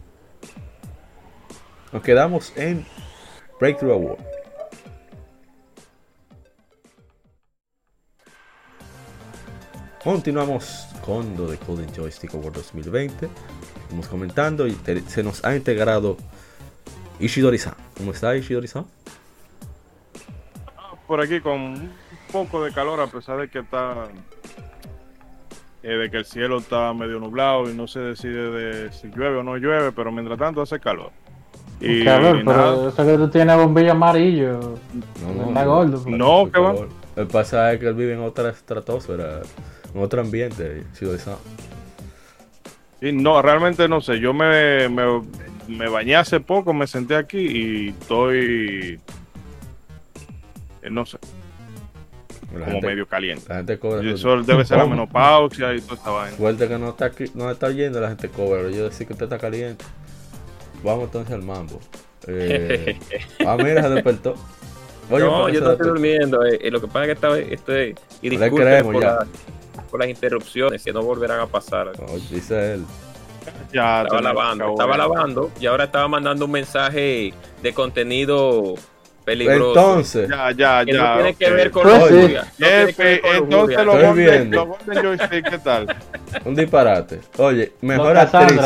Nos quedamos en Breakthrough Award. Continuamos con lo de Golden Joystick Award 2020. Estamos comentando y se nos ha integrado Ishidori-san. ¿Cómo está Ishidori-san? por aquí con un poco de calor a pesar de que está eh, de que el cielo está medio nublado y no se decide de si llueve o no llueve pero mientras tanto hace calor y Calor, pero nada, eso que tú tienes bombillo amarillo. No, Está gordo. pues. No, que va. Lo que pasa es que él vive en otra estratosfera, en otro ambiente. Ishidori-san. y no realmente no sé yo me, me, me bañé hace poco me senté aquí y estoy eh, no sé La como gente, medio caliente la gente cobra. y eso debe ser la menopausia y toda esta vaina Suerte que no está, aquí- no está yendo, la gente cobra. Yo decir que usted está caliente. Vamos entonces al mambo. Eh, ah, mira, se despertó. Oye, no, ¿por qué yo no estoy durmiendo. eh, eh, lo que pasa es que estaba, estoy. Y disculpen creemos por, ya. la- por las interrupciones que no volverán a pasar. No, dice él. ya Estaba lavando, estaba lavando y ahora estaba mandando un mensaje de contenido peligroso. Entonces, ya ya ya no tiene que ok. ver con Pues. No tiene que ver con entonces los Estoy Golden, viendo. los Golden Joystick, ¿qué tal? un disparate. Oye, mejor actriz.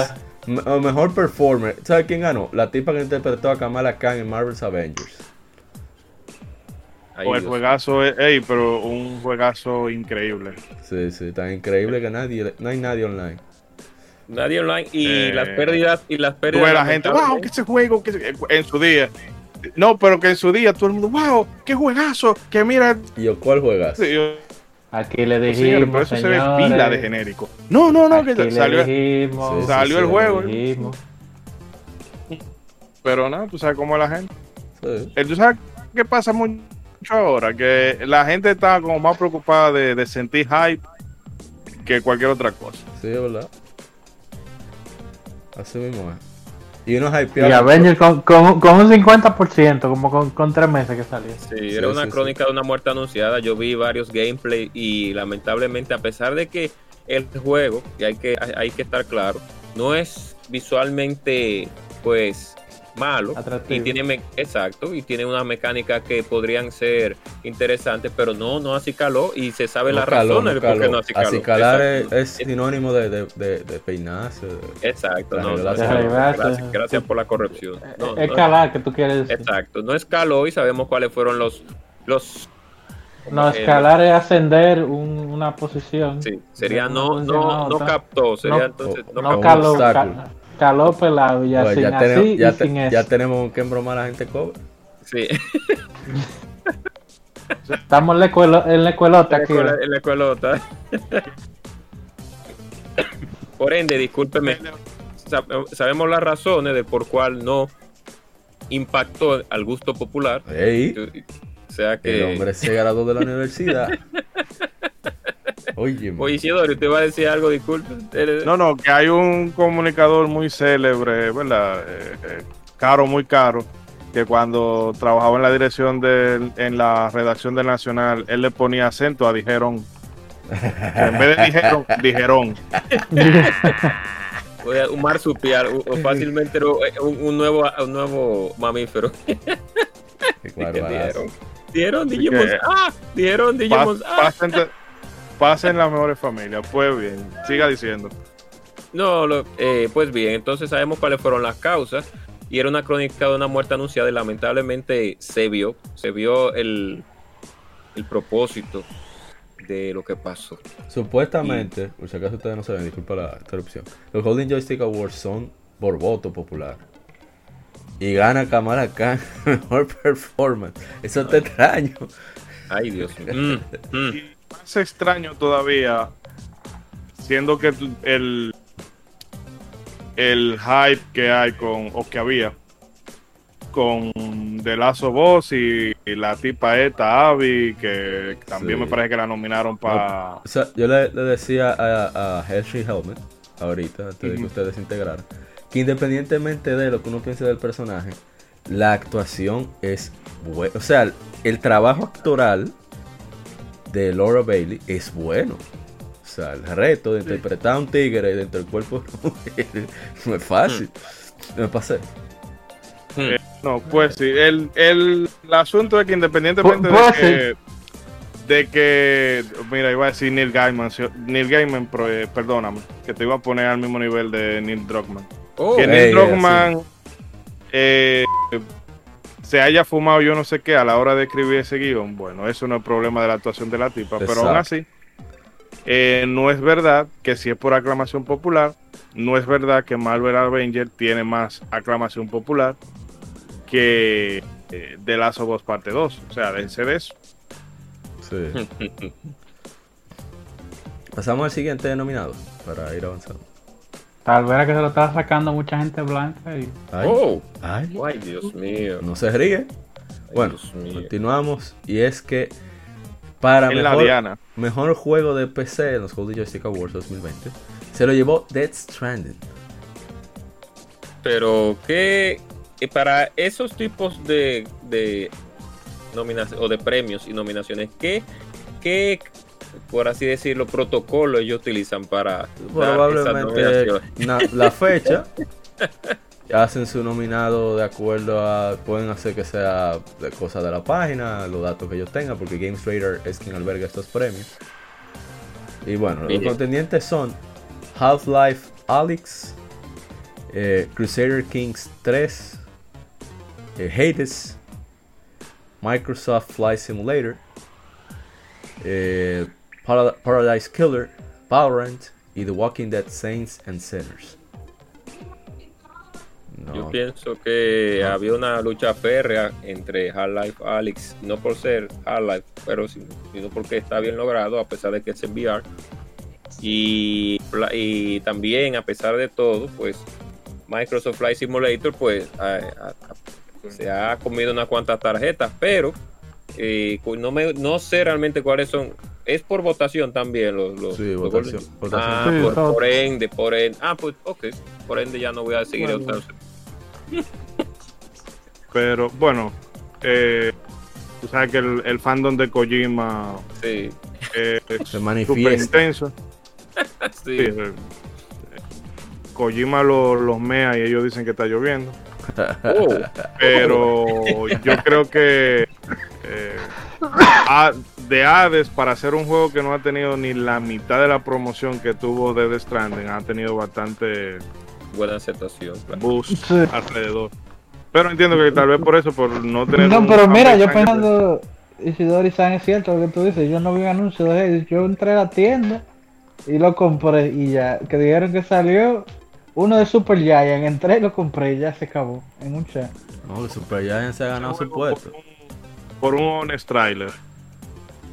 O mejor performer. ¿Sabes quién ganó? La tipa que interpretó a Kamala Khan en Marvel's Avengers. Ay, O el Dios. juegazo, es- ey, pero un juegazo increíble. Sí, sí, tan increíble que nadie, no hay nadie online. Nadie online y Eh, las pérdidas y las pérdidas. ves la gente, wow, que ese juego, que ese-" en su día. No, pero que en su día todo el mundo, wow, qué juegazo, que mira. ¿Y yo cuál juegas? Sí, yo- Aquí le señores, dijimos. pero eso se ve señores, pila de genérico. No, no, no, aquí que le salió. dijimos, Sí, sí, Salió sí, el juego. Pero no, tú sabes cómo es la gente. Sí. Eh, ¿Tú sabes qué pasa mucho ahora? Que la gente está como más preocupada de, de sentir hype que cualquier otra cosa. Sí, es verdad. Así mismo es. Y uno Y hypeado. Avengers con, con, con un 50%, como con, con tres meses que salió. Sí, Sí, era una sí, crónica de una muerte anunciada. Yo vi varios gameplay y lamentablemente, a pesar de que el juego, y hay que, hay que estar claro, no es visualmente, pues, malo. Atractivo. Y tiene, exacto, y tiene una mecánica que podrían ser interesantes, pero no, no acicaló y se sabe No las caló, razones no por qué caló. no acicaló. Acicalar es, sinónimo de, de, de, de peinarse. de- Exacto, no, gracias, gracias por la corrección. No, es no, calar que tú quieres decir. Exacto, no escaló y sabemos cuáles fueron los, los No, eh, escalar es ascender un- una posición. Sí, sería no, no, no captó, sería No, entonces no, No Como un caló, obstáculo. ca- caló pelado y Pues así, ya, así tenemos, ya, y te- sin eso. ya tenemos que embromar a la gente cobre. Sí, Estamos en la, escuela, en la escuelota aquí. en la escuelota. Por ende, discúlpeme, sab- sabemos las razones de por cuál no impactó al gusto popular. Ey, O sea que. el hombre se graduó de la universidad. Oye, Oye, Isidoro, ¿usted va a decir algo? Disculpe. No, no, que hay un comunicador muy célebre, ¿verdad? Eh, eh, caro, muy caro, que cuando trabajaba en la dirección de, en la redacción del Nacional, él le ponía acento a dijeron. En vez de dijeron, dijeron. Un marsupial, o, fácilmente era un, un nuevo, un nuevo mamífero. Qué. Dijeron, dijeron, dijimos, que- ah, dijeron, dijimos, Pa- ah. pasen, pasen las mejores familias. Pues bien, siga diciendo. No, lo- eh, pues bien, entonces sabemos cuáles fueron las causas. Y era una crónica de una muerte anunciada y lamentablemente se vio, se vio el, el propósito de lo que pasó. Supuestamente, por si acaso ustedes no saben, disculpa la interrupción. Los Golden Joystick Awards son por voto popular. Y gana Kamala Khan mejor performance. Eso está extraño. Ay, Dios mío. Mm, mm. Más extraño todavía, siendo que el, el hype que hay con, o que había con The Last of Us y, y la tipa esta, Abby, que también Sí. me parece que la nominaron para... O sea, yo le, le decía a, a Hershey Helmet, ahorita, antes de que ustedes se integraran, que independientemente de lo que uno piense del personaje, la actuación es buena. O sea, el trabajo actoral de Laura Bailey es bueno. O sea, el reto de interpretar a un tigre dentro del cuerpo de una mujer no es fácil. Me pasé. Eh, no, pues sí, el, el, el asunto es que independientemente de que, de que, mira, iba a decir Neil Gaiman, Neil Gaiman, eh, perdóname, que te iba a poner al mismo nivel de Neil Druckmann. Oh, que Neil Druckmann eh, se haya fumado yo no sé qué a la hora de escribir ese guion, bueno, eso no es problema de la actuación de la tipa, pero aún así, eh, no es verdad que si es por aclamación popular, no es verdad que Marvel Avenger tiene más aclamación popular que eh, The Last of Us Parte 2. O sea, dense de eso. Sí. Pasamos al siguiente denominado para ir avanzando. Tal vez era que se lo estaba sacando mucha gente blanca y Ay, oh, ay, ay, Dios mío. no se ríe. Bueno, continuamos. Y es que para mejor, mejor juego de PC en los Golden Joystick Awards 2020 se lo llevó Dead Stranding. Pero que eh, para esos tipos de, de nominaciones o de premios y nominaciones, ¿qué, qué, por así decirlo, protocolo ellos utilizan para Probablemente na- la fecha. Hacen su nominado de acuerdo a. Pueden hacer que sea de cosas de la página, los datos que ellos tengan, porque Games Trader es quien alberga estos premios. Y bueno, los Bien. contendientes son Half-Life Alyx, eh, Crusader Kings 3, eh, Hades, Microsoft Flight Simulator, eh, Paradise Killer, Valorant y The Walking Dead Saints and Sinners. Yo pienso que No. había una lucha férrea entre Half-Life Alyx, no por ser Half-Life, pero sino porque está bien logrado, a pesar de que es en VR. Y, y también, a pesar de todo, pues Microsoft Flight Simulator, pues a- a- a- se ha comido unas cuantas tarjetas, pero eh, no, me, no sé realmente cuáles son. Es por votación también los, los, Sí, los votación. Ah, Sí, por, ende, por ende. Ah, pues, ok. Por ende ya no voy a seguir Bueno. entonces. Pero bueno, eh, tú sabes que el, el fandom de Kojima Sí, eh, es Se súper manifiesta. intenso. sí. Sí, eh, Kojima lo- los mea y ellos dicen que está lloviendo. Oh, Pero yo creo que eh, a- de Hades, para hacer un juego que no ha tenido ni la mitad de la promoción que tuvo Dead Stranding, ha tenido bastante buena aceptación. claro. boost Sí. alrededor. Pero entiendo que tal vez por eso, por no tener. No, pero mira, yo pensando, Isidori-san, es cierto lo que tú dices. Yo no vi un anuncio de él. Yo entré a la tienda y lo compré y ya. Que dijeron que salió uno de Super Giant. Entré y lo compré y ya se acabó en un chat. No, que Super Giant se ha ganado su puesto. Por un honest trailer.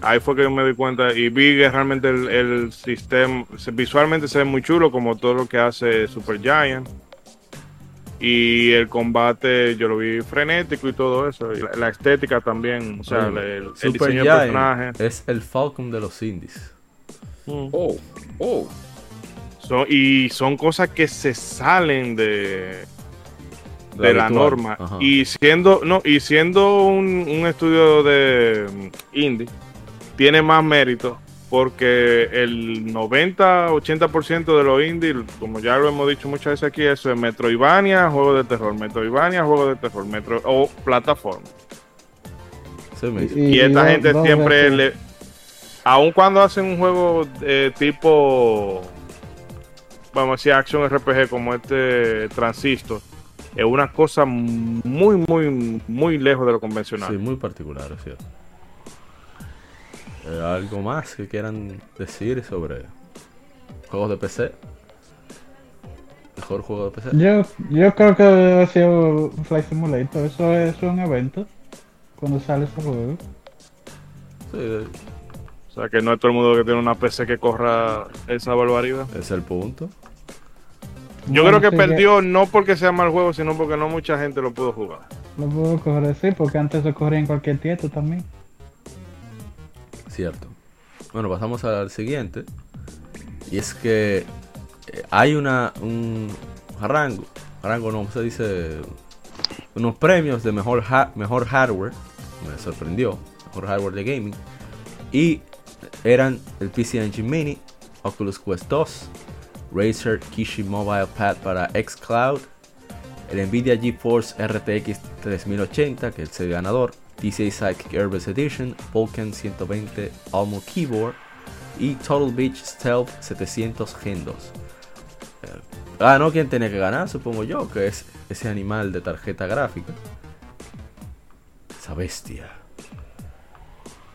Ahí fue que yo me di cuenta y vi que realmente el, el sistema visualmente se ve muy chulo como todo lo que hace Super Giant. Y el combate yo lo vi frenético y todo eso. Y la, la estética también, o sea, el, el Super diseño Giant personaje. es el Falcon de los indies. Mm. Oh, oh. Son- y son cosas que se salen de, de la norma. Ajá. Y siendo, no, y siendo un, un estudio de mm, indie, tiene más mérito porque el 90-80% de los indie, como ya lo hemos dicho muchas veces aquí, eso es Metroidvania, juego de terror, Metroidvania, juego de terror, Metro o plataforma. Sí. Y, esta gente siempre le... Aun cuando hacen un juego eh, tipo, vamos a decir, Action RPG como este Transistor, es una cosa muy, muy, muy lejos de lo convencional. Sí, muy particular, es cierto. Eh, ¿Algo más que quieran decir sobre juegos de PC? ¿Mejor juego de PC? Yo, yo creo que haber sido Flight Simulator. Eso es un evento cuando sale ese juego. Sí, O sea, que no es todo el mundo que tiene una PC que corra esa barbaridad. es el punto. Yo Bueno, creo que sí perdió no porque sea mal juego, sino porque no mucha gente lo pudo jugar. Lo puedo correr, sí, porque antes se corría en cualquier tieto también. Cierto. Bueno, pasamos al siguiente. Y es que eh, hay una un rango, rango no, se dice unos premios de mejor ha- mejor hardware. Me sorprendió, mejor hardware de gaming. Y eran el PC Engine Mini, Oculus Quest 2, Razer Kishi Mobile Pad para xCloud, el Nvidia GeForce RTX 3080, que es el ganador, DCI Psychic Airbus Edition, Vulcan 120 Almo Keyboard y Total Beach Stealth 700 Gen 2. Eh, Ganó quien tenía que ganar, supongo yo, que es ese animal de tarjeta gráfica. Esa bestia.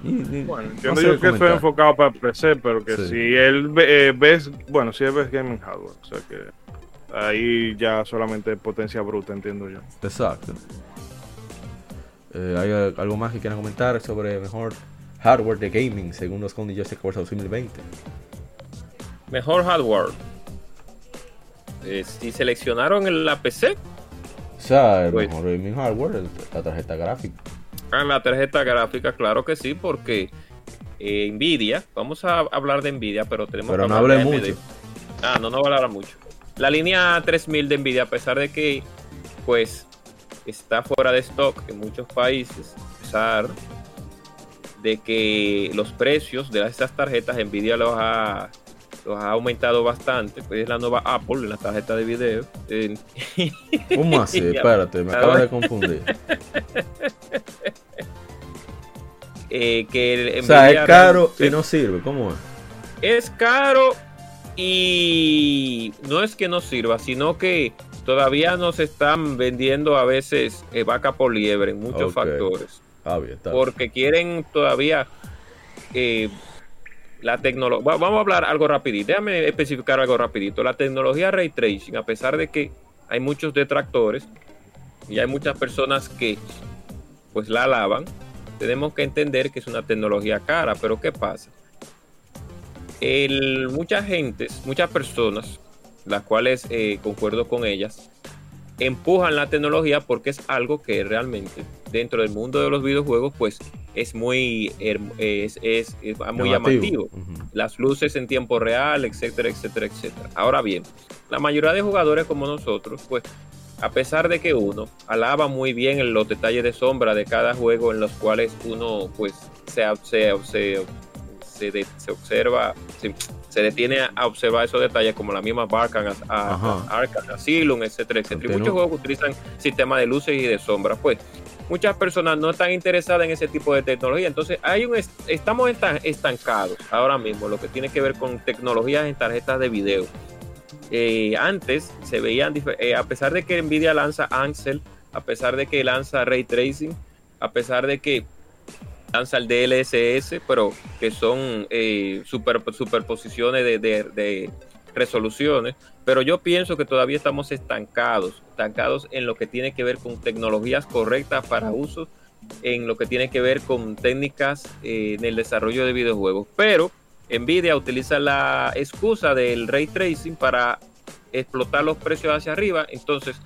Y- y- Bueno, no entiendo yo que eso es comentar. enfocado para PC, pero que Sí. si él eh, ves, bueno, si él ves gaming hardware, o sea que ahí ya solamente potencia bruta, entiendo yo. Exacto. Eh, ¿Hay algo más que quieran comentar sobre mejor hardware de gaming según los Conde Joystick Awards 2020? Mejor hardware. Eh, si seleccionaron la PC, O sea, el Pues- mejor gaming hardware, la tarjeta gráfica. En la tarjeta gráfica, claro que sí, porque eh, Nvidia, vamos a hablar de Nvidia, pero tenemos Pero que no hablar hable de mucho. Ah, no, no va a hablar mucho. La línea 3000 de Nvidia, a pesar de que, pues, está fuera de stock en muchos países, a pesar de que los precios de estas tarjetas Nvidia los ha, los ha aumentado bastante, pues es la nueva Apple en la tarjeta de video. Eh, ¿Cómo así? Espérate, me acabas de confundir. eh, que O sea, es caro y no sirve. ¿Cómo es? es caro y no es que no sirva, sino que todavía nos están vendiendo a veces eh, vaca por liebre en muchos factores, Ah, bien, está porque quieren todavía eh, la tecnología. Vamos a hablar algo rapidito, déjame especificar algo rapidito. La tecnología ray tracing, a pesar de que hay muchos detractores y hay muchas personas que pues la alaban, tenemos que entender que es una tecnología cara, pero ¿qué pasa? El, muchas gentes, muchas personas, las cuales eh, concuerdo con ellas, empujan la tecnología porque es algo que realmente dentro del mundo de los videojuegos pues es muy, es, es- es muy llamativo. las luces en tiempo real, etcétera, etcétera, etcétera. Ahora bien, la mayoría de jugadores como nosotros, pues, a pesar de que uno alaba muy bien en los detalles de sombra de cada juego en los cuales uno, pues, se, se, se, se, de- se observa, se, se detiene a observar esos detalles como la misma a- Arkham Asylum, etcétera, etcétera. Y muchos juegos que utilizan sistemas de luces y de sombra, pues, muchas personas no están interesadas en ese tipo de tecnología. Entonces, hay un est- estamos estan- estancados ahora mismo, lo que tiene que ver con tecnologías en tarjetas de video. Eh, antes se veían, eh, a pesar de que Nvidia lanza Ansel, a pesar de que lanza Ray Tracing, a pesar de que lanza el DLSS, pero que son eh, super, superposiciones de, de resoluciones, pero yo pienso que todavía estamos estancados, en lo que tiene que ver con tecnologías correctas para uso, en lo que tiene que ver con técnicas eh, en el desarrollo de videojuegos. Pero Nvidia utiliza la excusa del ray tracing para explotar los precios hacia arriba, entonces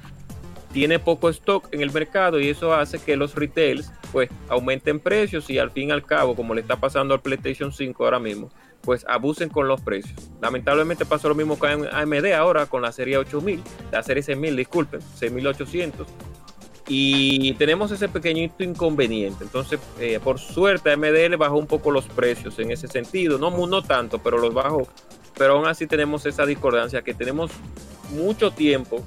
tiene poco stock en el mercado y eso hace que los retails pues aumenten precios y al fin y al cabo, como le está pasando al PlayStation 5 ahora mismo, pues abusen con los precios. Lamentablemente pasó lo mismo con AMD ahora con la serie 8000, la serie 6000, disculpen, 6800. Y tenemos ese pequeñito inconveniente. Entonces, eh, por suerte, AMD le bajó un poco los precios en ese sentido. No, no tanto, pero los bajó. Pero aún así tenemos esa discordancia que tenemos mucho tiempo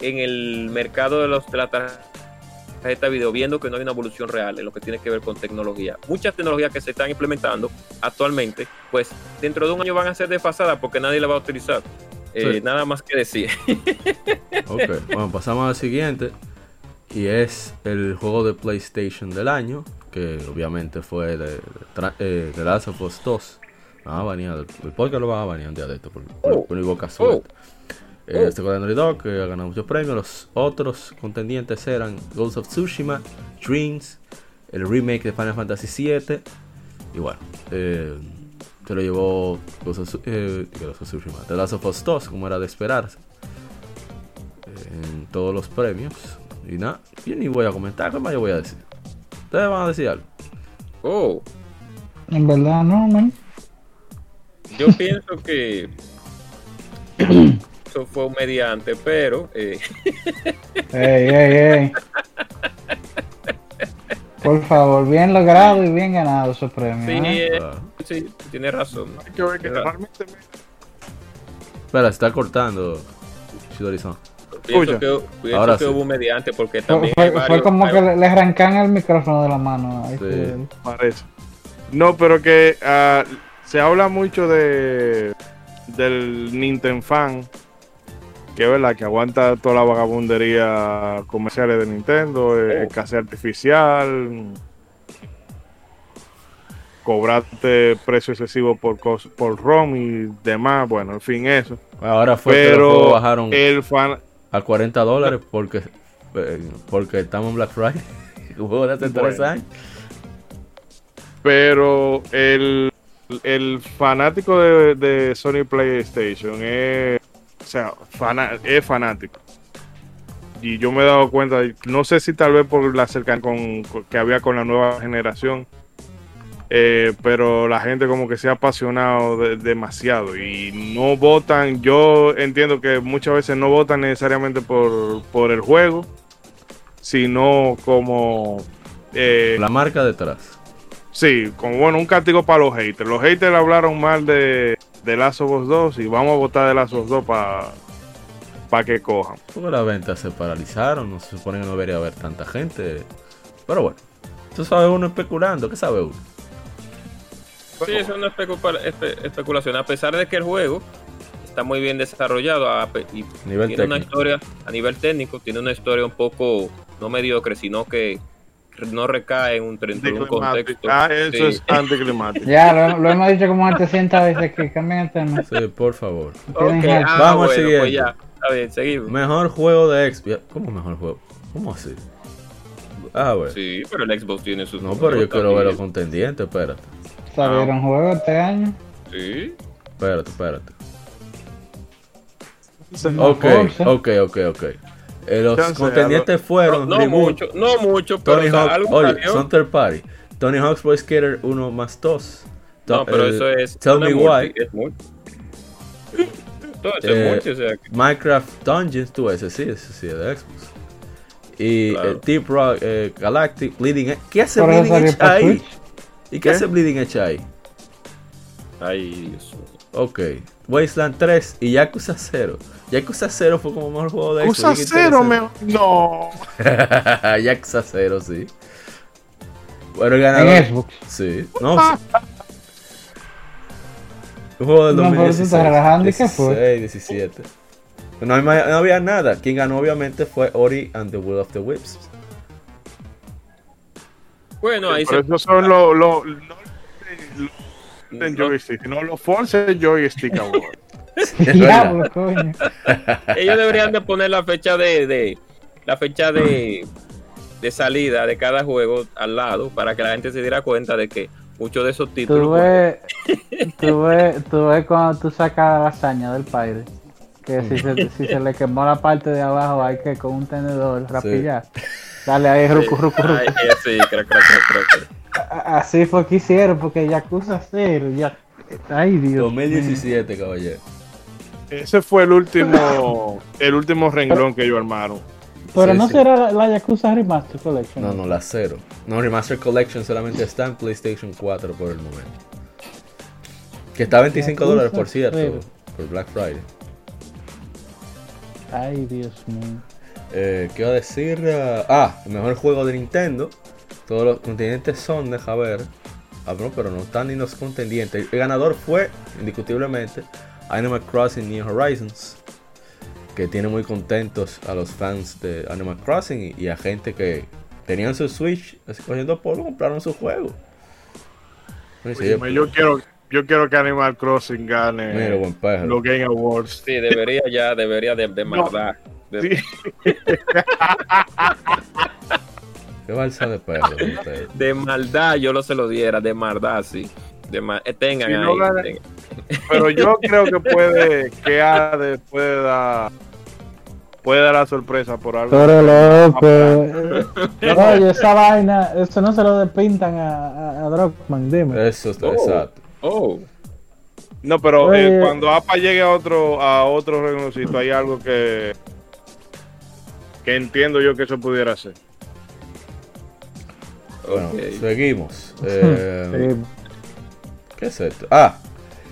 en el mercado de, los, de video, viendo que no hay una evolución real en lo que tiene que ver con tecnología. Muchas tecnologías que se están implementando actualmente, pues dentro de un año van a ser desfasadas porque nadie la va a utilizar. Eh, Sí. Nada más que decir. Ok, bueno, pasamos al siguiente. Y es el juego de PlayStation del año. Que obviamente fue de, de, eh, de Last of Us 2. Me van a banear, el, podcast lo van a banear un día de esto por, por, Oh. por mi boca suelta. Eh. Este Naughty Dog que ha ganado muchos premios. Los otros contendientes eran Ghost of Tsushima, Dreams, el remake de Final Fantasy VII. Y bueno, eh, se lo llevó Ghost of, Tsu- eh, Ghost of Tsushima, The Last of Us 2, como era de esperarse en todos los premios. Y nada, yo ni voy a comentar, ¿qué más yo voy a decir? Ustedes van a decir algo. Oh, En verdad, no, man. yo pienso que eso fue un mediante, pero eh, Ey, ey, ey. Por favor, bien logrado y bien ganado esos premios. sí, ¿eh? eh, Ah. sí, tiene razón. Hay que ver que Claro. normalmente Espera, se está cortando Shidori-san. Que, Ahora que sí. hubo un mediante porque Fue, también fue- hay fue varios- como hay- que le, le arrancan el micrófono de la mano. Ahí Sí. sí. parece. No, pero que ah, se habla mucho de del Nintendo fan, que es verdad que aguanta toda la vagabundería comerciales de Nintendo, eh, Oh. escasez artificial, cobrarte precio excesivo por por ROM y demás, bueno, en fin, eso. Ahora fue que Pero bajaron el fan, a 40 dólares porque, eh, porque estamos en Black Friday. Juego de hace Bueno. 3 años. pero el, el fanático de, de Sony PlayStation es, o sea, es fanático. Y yo me he dado cuenta, no sé si tal vez por la cercanía con, con- que había con la nueva generación, eh, pero la gente como que se ha apasionado de- demasiado y no votan, yo entiendo que muchas veces no votan necesariamente por, por el juego, sino como... eh, La marca detrás. Sí, como bueno, un castigo para los haters. Los haters hablaron mal de, de Last of Us 2 y vamos a votar de Last of Us 2 para que cojan. Porque las ventas se paralizaron. No se supone que no debería haber tanta gente. Pero bueno, eso sabe uno especulando. ¿Qué sabe uno? Sí, es una especu- espe- especulación. A pesar de que el juego está muy bien desarrollado a y Nivel tiene una historia a nivel técnico, tiene una historia un poco no mediocre, sino que no recae en un, de un contexto. Ah, eso Sí. es anticlimático. Ya, lo, lo hemos dicho como 700 veces que cambien el tema. Sí, por favor. Ah, Vamos al bueno, siguiente. pues ya, está bien, seguimos. Mejor juego de Xbox. ¿Cómo mejor juego? ¿Cómo así? Ah, bueno. Sí, pero el Xbox tiene sus No, pero yo quiero ver los contendientes. Espérate. Salieron juegos este año. Sí. Espérate, espérate. Ok, ok, ok, ok. Eh, los Chance, contendientes No, fueron no mucho, no mucho, pero Tony o sea, Hawk, algo oye, son third party. Tony Hawk's Pro Skater 1 más 2. No, pero eso es. Tell me why. es multi. Todo eso Eh, es multi, o sea, que- Minecraft Dungeons, tú ese sí, ese sí es de Xbox. Y Claro. eh, Deep Rock eh, Galactic, Bleeding Edge. ¿Qué hace Bleeding Edge ahí? ¿Y qué, ¿Qué? hace Bleeding Edge ahí? Ay, Dios mío. Ok. Wasteland 3 y Yakuza 0. Yakuza 0 fue como mejor juego de cero, interesante. me... No. Yakuza 0, sí. Bueno, el ganador. En Xbox. Sí. No, sí. Un juego del No, pero tú 2016. estás relajando, ¿y qué fue? 16, 17. No, hay no había nada. Quien ganó, obviamente, fue Ori and the Will of the Whips. Bueno, ahí Pero se. esos son los los- no los en joystick, sino los Force Joystick Awards. Es Diablo, verdad. coño. Ellos deberían de poner la fecha de, de la fecha de, de salida de cada juego al lado para que la gente se diera cuenta de que muchos de esos títulos Tú ves, tú ves, tú ves cuando tú sacas la lasaña del padre. Que si se, si se le quemó la parte de abajo hay que con un tenedor rapillar. Dale ahí, rucu, rucu, rucu. Ay, sí, creo, creo, creo, creo que- A- Así fue que hicieron, porque Yakuza 0, ya. Ay, Dios. 2017, caballero. Ese fue el último el último renglón que ellos armaron. Pero Sí, no sí. será la, la Yakuza Remaster Collection. No, no, la cero. No, Remaster Collection solamente está en PlayStation 4 por el momento. Que está a 25 Yakuza dólares, por cierto, cero. por Black Friday. Ay, Dios mío. Eh, ¿Qué iba a decir? Ah, Ah, el mejor juego de Nintendo. Todos los contendientes son, deja ver. Ah, no, pero no están ni los contendientes. El ganador fue, indiscutiblemente, Animal Crossing New Horizons. Que tiene muy contentos a los fans de Animal Crossing y, y a gente que tenían su Switch así cogiendo polvo, compraron su juego. Yo quiero yo quiero que Animal Crossing gane Mira, buen perro. los Game Awards. Sí, debería ya, debería de, de maldad. De- Sí. Qué balsa de perro de maldad yo lo se lo diera, de maldad, sí. De ma- eh, tengan Si ahí. no gana- tengan. Pero yo creo que puede que Ade puede dar puede dar la sorpresa por algo. Pero loco. Oye, esa vaina, eso no se lo despintan a, a, dime. Eso está Oh. exacto. Oh, No, pero eh, cuando APA llegue a otro a otro reconocimiento hay algo que que entiendo yo que eso pudiera ser. Bueno, seguimos. Eh, Sí. ¿Qué es esto? Ah,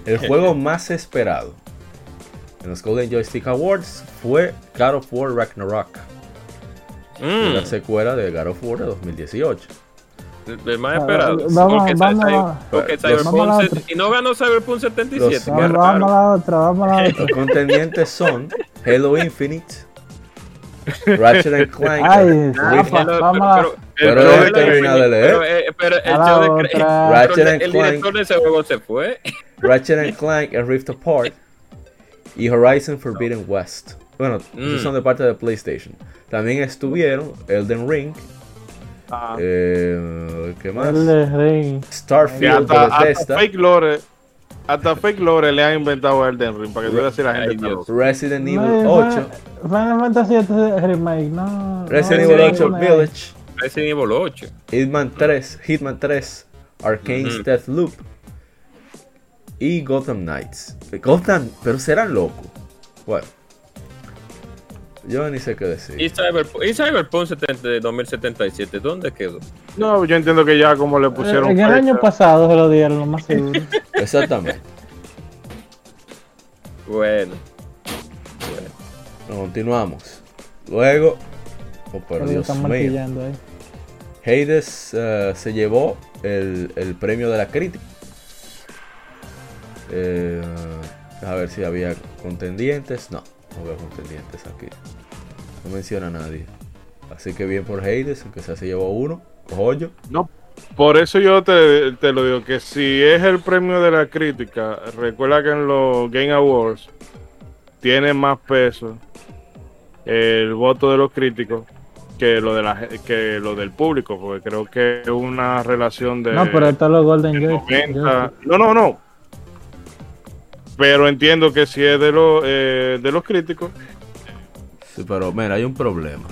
el juego más esperado en los Golden Joystick Awards fue God of War Ragnarok, Mm, la secuela de God of War de 2018. el- el más esperado. Vamos, porque, vamos, Cyber- vamos. porque Los- Cyberpunk vamos a la se- otra. y no ganó Cyberpunk 77. Los- qué Vamos, raro. vamos a la otra, vamos a la otra. Los contendientes son Halo Infinite, Ratchet and Clank, Ay, Rift- Rafa, pero- vamos a la- Pero El él problema termina es- de leer. Pero, eh, pero el A la show de- otra. pero Ratchet and el Clank. director de ese juego se fue. Ratchet and Clank and Rift Apart y Horizon Forbidden West. Bueno, esos Mm. son de parte de PlayStation. También estuvieron Elden Ring, Ah, eh, ¿qué más? Starfield de hasta, hasta Bethesda, Fake Lore hasta Fake Lore le han inventado a Elden Ring para que tú veas si la gente Ay, está loca. Resident Evil No, 8, Final Fantasy Remake, no. Resident no, Evil Resident 8 no, Village, Resident Evil 8. Hitman 3, Hitman 3, Arcane's Ujú. Deathloop y Gotham Knights. Gotham, pero serán locos. Bueno, yo ni sé qué Y decir. Cyberpunk, y Cyberpunk 70 de 2077, ¿dónde quedó? No, yo entiendo que ya como le pusieron En el fecha, año pasado se lo dieron, lo más seguro. Exactamente. Bueno. Bueno, continuamos. Luego, oh por Pero Dios están mío, ahí. Hades eh, se llevó el, el premio de la crítica. Eh, a ver si había contendientes. No, no veo contendientes aquí. No menciona a nadie. Así que bien por Hades, aunque sea se llevó uno. Joyo. No, por eso yo te, te lo digo, que si es el premio de la crítica, recuerda que en los Game Awards tiene más peso el voto de los críticos que lo de la que lo del público, porque creo que es una relación de No, pero los Golden del Joystick. 90. No, no, no. Pero entiendo que si es de los eh, de los críticos, Sí, pero mira, hay un problema.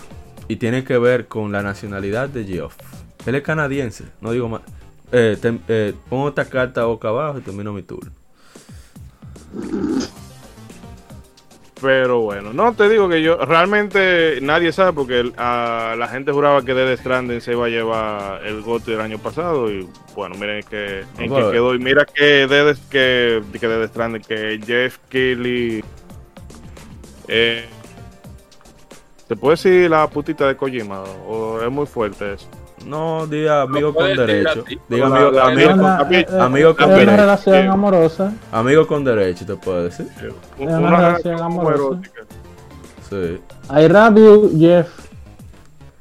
Y tiene que ver con la nacionalidad de Geoff. Él es canadiense, no digo más. Eh, eh, pongo esta carta boca abajo y termino mi turno. Pero bueno, no te digo que yo realmente nadie sabe porque el- a la gente juraba que Dead Stranding se iba a llevar el GOTY del año pasado y bueno, miren que en qué quedó y mira que Dead que, que Dead Stranding que Jeff Keighley eh, ¿Se puede decir la putita de Kojima o es muy fuerte eso? No, diga amigo con derecho. Diga La- amigo, la- amigo, con- eh, eh, amigo con es una derecho. relación amorosa. amigo con derecho, te puedo decir. Es una Una relación amorosa. Sí. I love you, Jeff.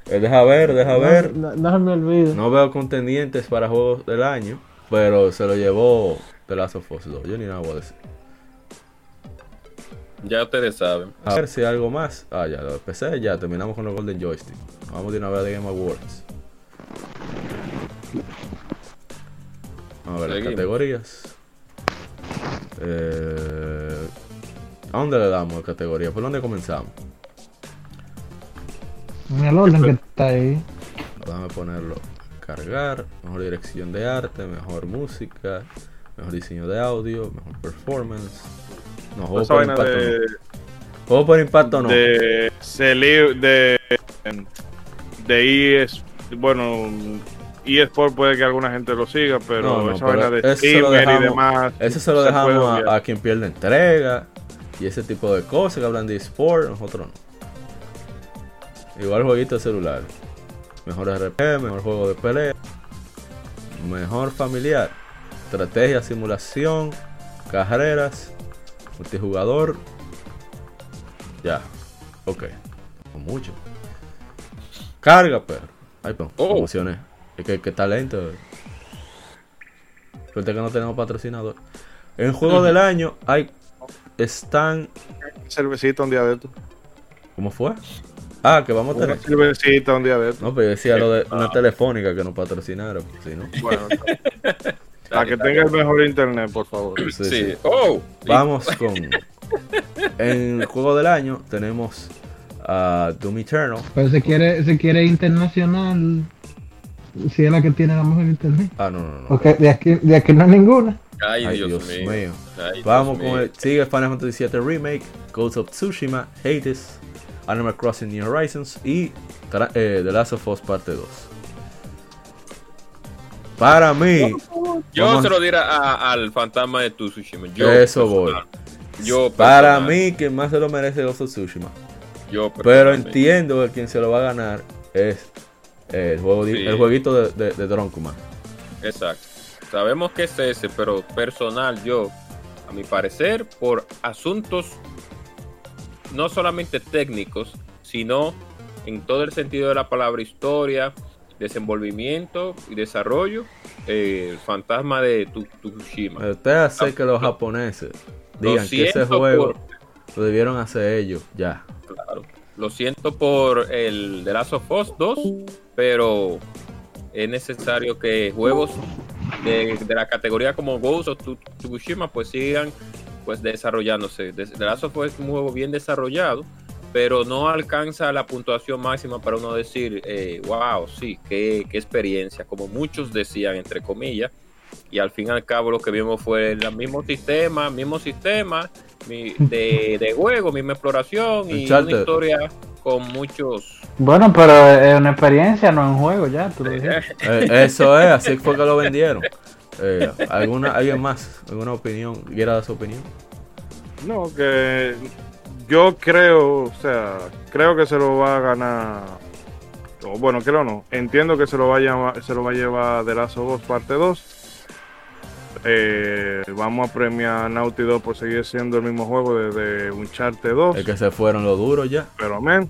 Eh, deja ver, deja ver. No, no se me olvide. No veo contendientes para juegos del año, pero se lo llevó The Last of Us 2. Yo ni nada voy a decir. Ya ustedes saben. A ver si hay algo más. Ah, ya, lo empecé, ya terminamos con los Golden Joystick. Vamos de una vez de Game Awards. Vamos a ver las categorías. Eh, ¿A dónde le damos la categoría? ¿Por dónde comenzamos? En el orden que está ahí. Déjame ponerlo a cargar. Mejor dirección de arte, mejor música, mejor diseño de audio, mejor performance. No, juego por impacto de, no. Juego por impacto no. de, Celi- de, de ES, bueno, eSport puede que alguna gente lo siga, pero No, no, esa vaina de streamer y demás. Eso se lo dejamos a, a quien pierde entrega y ese tipo de cosas que hablan de eSport, nosotros no. Igual jueguito de celular. Mejor RP, mejor juego de pelea, mejor familiar, estrategia, simulación, carreras, multijugador. Ya, ok. Mucho. Carga, perro. Ay, pero, Oh. me emocioné. Es que, que talento. Suerte que no tenemos patrocinador. En juego del año hay. Están. cervecita un día de esto. ¿Cómo fue? Ah, que vamos a Una tener. cervecita un día de esto. No, pero yo decía lo de una telefónica que nos patrocinaron. Si no. Bueno, para que tenga el mejor internet, por favor. Sí, Sí. sí. Oh, Vamos con. En el juego del año tenemos a Doom Eternal. Pero se quiere, se quiere internacional. Si es la que tiene la mejor internet. Ah, no, no, no. Porque de aquí, de aquí no hay ninguna. Ay, Ay, Dios, Dios mío. mío. Ay, Vamos Dios con mío. el. Sigue Final Fantasy VII Remake, Ghost of Tsushima, Hades, Animal Crossing New Horizons y eh, The Last of Us Parte 2. Para mí, Yo Vamos- se lo diré a- al fantasma de Tsushima. Yo, Eso voy. personal. Yo, para personal. mí, quien más se lo merece Ghost of Tsushima. Yo, Pero entiendo que quien se lo va a ganar es eh, el, juego Sí. el jueguito de, de. Exacto. Sabemos que es ese, pero personal, yo, a mi parecer, por asuntos no solamente técnicos, sino en todo el sentido de la palabra historia, desenvolvimiento y desarrollo, eh, el fantasma de Tsushima. Pero Usted hace que los japoneses digan que ese juego por- lo debieron hacer ellos ya. Claro. Lo siento por el The Last of Us 2, pero es necesario que juegos de, de la categoría como Ghost Tsu- Tsushima pues sigan pues desarrollándose. The Last of Us es un juego bien desarrollado, pero no alcanza la puntuación máxima para uno decir, eh, wow, sí, qué, qué experiencia, como muchos decían, entre comillas. Y al fin y al cabo lo que vimos fue el mismo sistema, mismo sistema mi- de, de juego, misma exploración y Uncharted. una historia con muchos... Bueno, pero es una experiencia, no es un juego ya. Tú lo dijiste. Eh, eso es, así fue que lo vendieron. Eh, ¿alguna, ¿Alguien más? ¿Alguna opinión? ¿Quiera dar su opinión? No, que yo creo, o sea, creo que se lo va a ganar. o bueno, creo no. Entiendo que se lo va a llevar, se lo va a llevar The Last of Us parte 2. Eh, vamos a premiar a Naughty Dog por seguir siendo el mismo juego desde Uncharted 2. Es que se fueron los duros ya. Pero, men,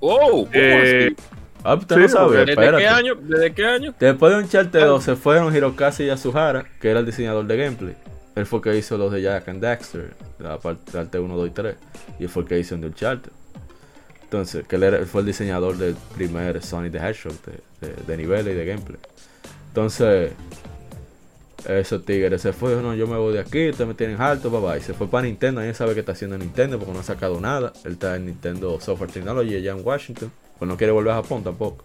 ¡Oh! ¿cómo eh, así? Ah, usted sí, no porque- ¿Desde qué año? ¿Desde qué año? Después de Uncharted 2 se fueron Hirokazu Yasuhara, que era el diseñador de gameplay. Él fue el que hizo los de Jack and Daxter, la parte parte 1, 2 y 3. Y él fue el que hizo el de Uncharted. Entonces, que él, era- él fue el diseñador del primer Sonic the Hedgehog de, de, de niveles y de gameplay. Entonces, esos tigres se fue, no, yo me voy de aquí, ustedes me tienen alto, bye bye. Se fue para Nintendo, nadie sabe qué está haciendo Nintendo porque no ha sacado nada. Él está en Nintendo Software Technology allá en Washington, pues no quiere volver a Japón tampoco.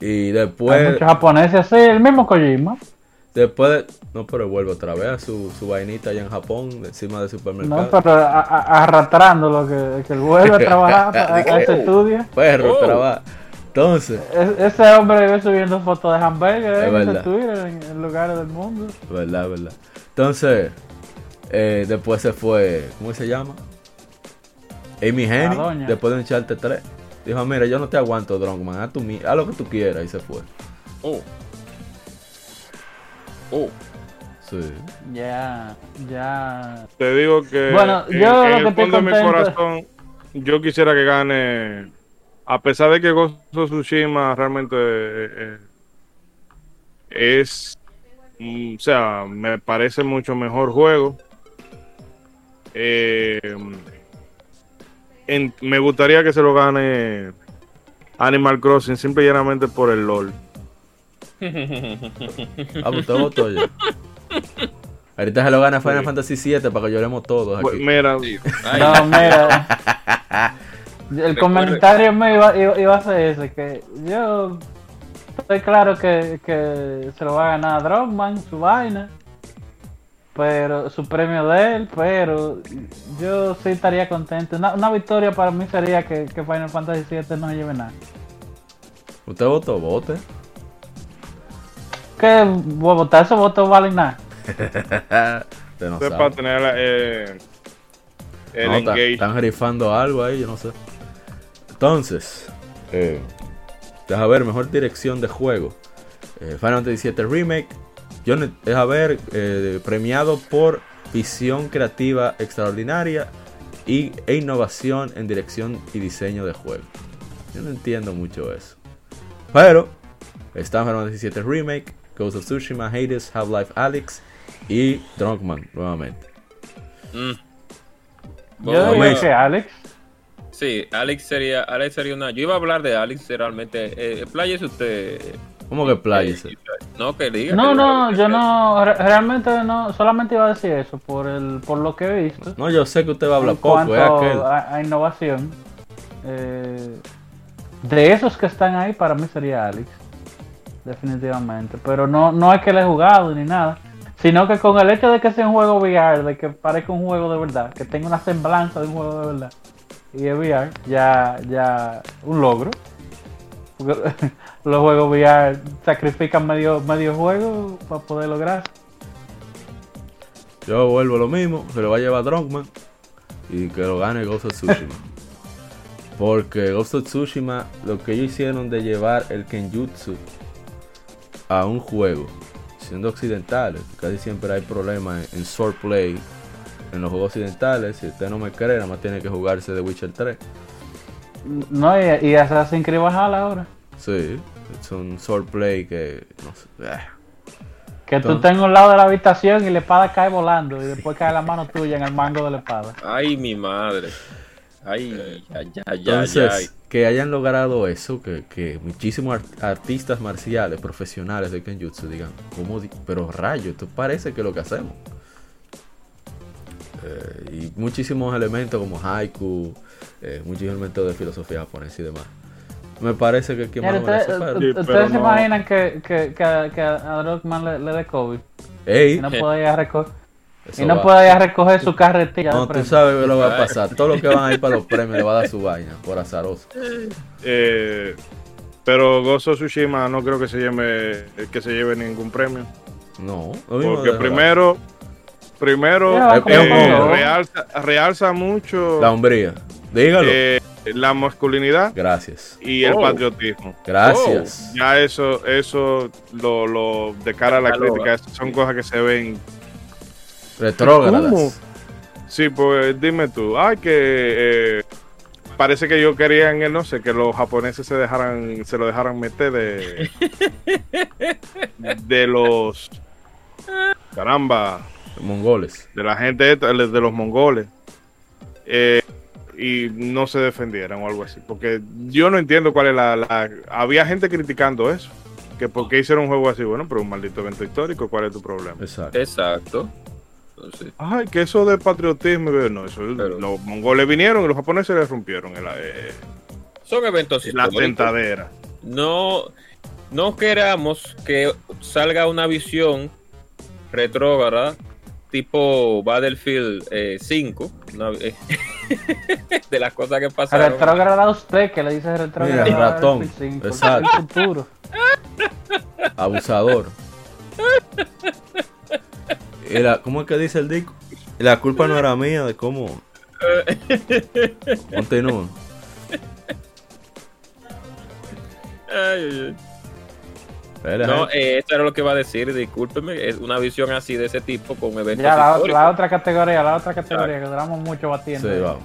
Y Hay después, muchos japoneses así, el mismo Kojima. después, de- no, pero vuelve otra vez a su, su vainita allá en Japón, encima del supermercado. No, pero a- a- arrastrando lo que, que él vuelve a trabajar a, a ese estudio. Perro, Oh. trabaja. Entonces, Es- ese hombre vive subiendo fotos de hamburgues Es en verdad. Twitter en, en lugares del mundo. verdad, verdad. Entonces, eh, después se fue, ¿cómo se llama? Amy Hennig, después de echarte tres. Dijo, mira, yo no te aguanto, Drunkman, haz, tu mi- haz lo que tú quieras. Y se fue. Oh. Oh. Sí. Ya, ya. te digo que Bueno, en, yo en lo el que estoy fondo de mi corazón, yo quisiera que gane a pesar de que Ghost of Tsushima realmente eh, eh, es, mm, o sea, me parece mucho mejor juego. eh, en- me gustaría que se lo gane Animal Crossing simple y llanamente por el LOL. Ah, pues usted votó ya. Ahorita se lo gana Final Sí. Fantasy VII para que lloremos todos Pues, aquí. mira, Sí. Ay, No, mira. El comentario mío iba, iba, iba a ser ese, que yo estoy claro que, que se lo va a ganar Dropman, su vaina, pero su premio de él, pero yo sí estaría contento. Una, una victoria para mí sería que, que Final Fantasy VII no se lleve nada. Usted votó, vote. Que votar esos votos valen nada. Usted no es para tener eh, el No, ta- engage. están rifando algo ahí, yo no sé. Entonces, eh, deja ver, mejor dirección de juego. Eh, Final Fantasy VII Remake. Yo ne- deja ver, eh, premiado por visión creativa extraordinaria y, e innovación en dirección y diseño de juego. Yo no entiendo mucho eso. Pero está Final Fantasy VII Remake, Ghost of Tsushima, Hades, Half-Life Alyx y Drunkman nuevamente. mm. Yo que Alex. Sí, Alex sería, Alex sería una. Yo iba a hablar de Alex realmente. Eh, usted. ¿Cómo que playas? eh, no, que diga. No, que- no, yo no, re- realmente no, solamente iba a decir eso por el, por lo que he visto. No, yo sé que usted va a hablar en poco, cuanto es aquel. a, a innovación, eh, de esos que están ahí, para mí sería Alex. Definitivamente. Pero no, no es que le he jugado ni nada. Sino que con el hecho de que sea un juego VR, de que parezca un juego de verdad, que tenga una semblanza de un juego de verdad, y es VR, ya, ya un logro. Los juegos VR sacrifican medio, medio juego para poder lograr. Yo vuelvo lo mismo, se lo va a llevar Drunkman y que lo gane Ghost of Tsushima. Porque Ghost of Tsushima, lo que ellos hicieron de llevar el Kenjutsu a un juego, siendo occidentales, casi siempre hay problemas en, en swordplay en los juegos occidentales. Si usted no me cree, nada más tiene que jugarse de Witcher 3. No, y, y Assassin's Creed Valhalla ahora. Sí, es un swordplay que. No sé. eh. Que tú en un lado de la habitación y la espada cae volando y después cae la mano tuya en el mango de la espada. Ay, mi madre. Ay, ay, ay, ay, Entonces, ay. que hayan logrado eso, que, que muchísimos art- artistas marciales, profesionales de Kenjutsu digan, ¿cómo di- pero rayo, esto parece que es lo que hacemos. Eh, y muchísimos elementos como haiku, eh, muchos elementos de filosofía japonesa y demás. Me parece que quien más lo ustedes, Sí, ustedes se no- imaginan que, que, que, a- que a Druckmann le, le dé COVID Ey, y no pueda ir a recoger, eso y no va. pueda ir a recoger su carretilla. No, tú sabes que lo va a pasar. Todos los que van a ir para los premios le va a dar su vaina, por azaroso. Eh, pero of Tsushima no creo que se lleve que se lleve ningún premio. No, lo Porque primero, primero mono. realza, realza mucho La hombría. Dígalo. eh, la masculinidad Gracias. y el Oh. patriotismo. Gracias. Ya eso, eso lo, lo de cara a la crítica, esas son cosas que se ven. Retrógradas. ¿Cómo? Sí, pues dime tú, ay que eh, parece que yo quería en el no sé que los japoneses se dejaran, se lo dejaran meter de de los caramba, Mongoles. de la gente de los mongoles eh, y no se defendieran o algo así, porque yo no entiendo cuál es la, la- había gente criticando eso, que por qué hicieron un juego así, bueno, pero un maldito evento histórico, ¿cuál es tu problema? Exacto. Exacto. Entonces, Ay, que eso de patriotismo, no, eso, Pero- los mongoles vinieron y los japoneses les rompieron el, eh, son eventos la históricos. sentadera. No, no queramos que salga una visión retrógrada tipo Battlefield eh, 5 una- eh, de las cosas que pasaron. Retrógrada usted, que le dice retrógrada. Mira, a ratón. Battlefield 5, Exacto. el futuro. Abusador. La- ¿Cómo es que dice el disco? La culpa no era mía de cómo. Continúa. Ay, ay, ay. No, gente. eh, esto era lo que iba a decir, discúlpeme, es una visión así de ese tipo con eventos Ya, la, otra categoría, la otra categoría, que duramos mucho batiendo. Sí, vamos.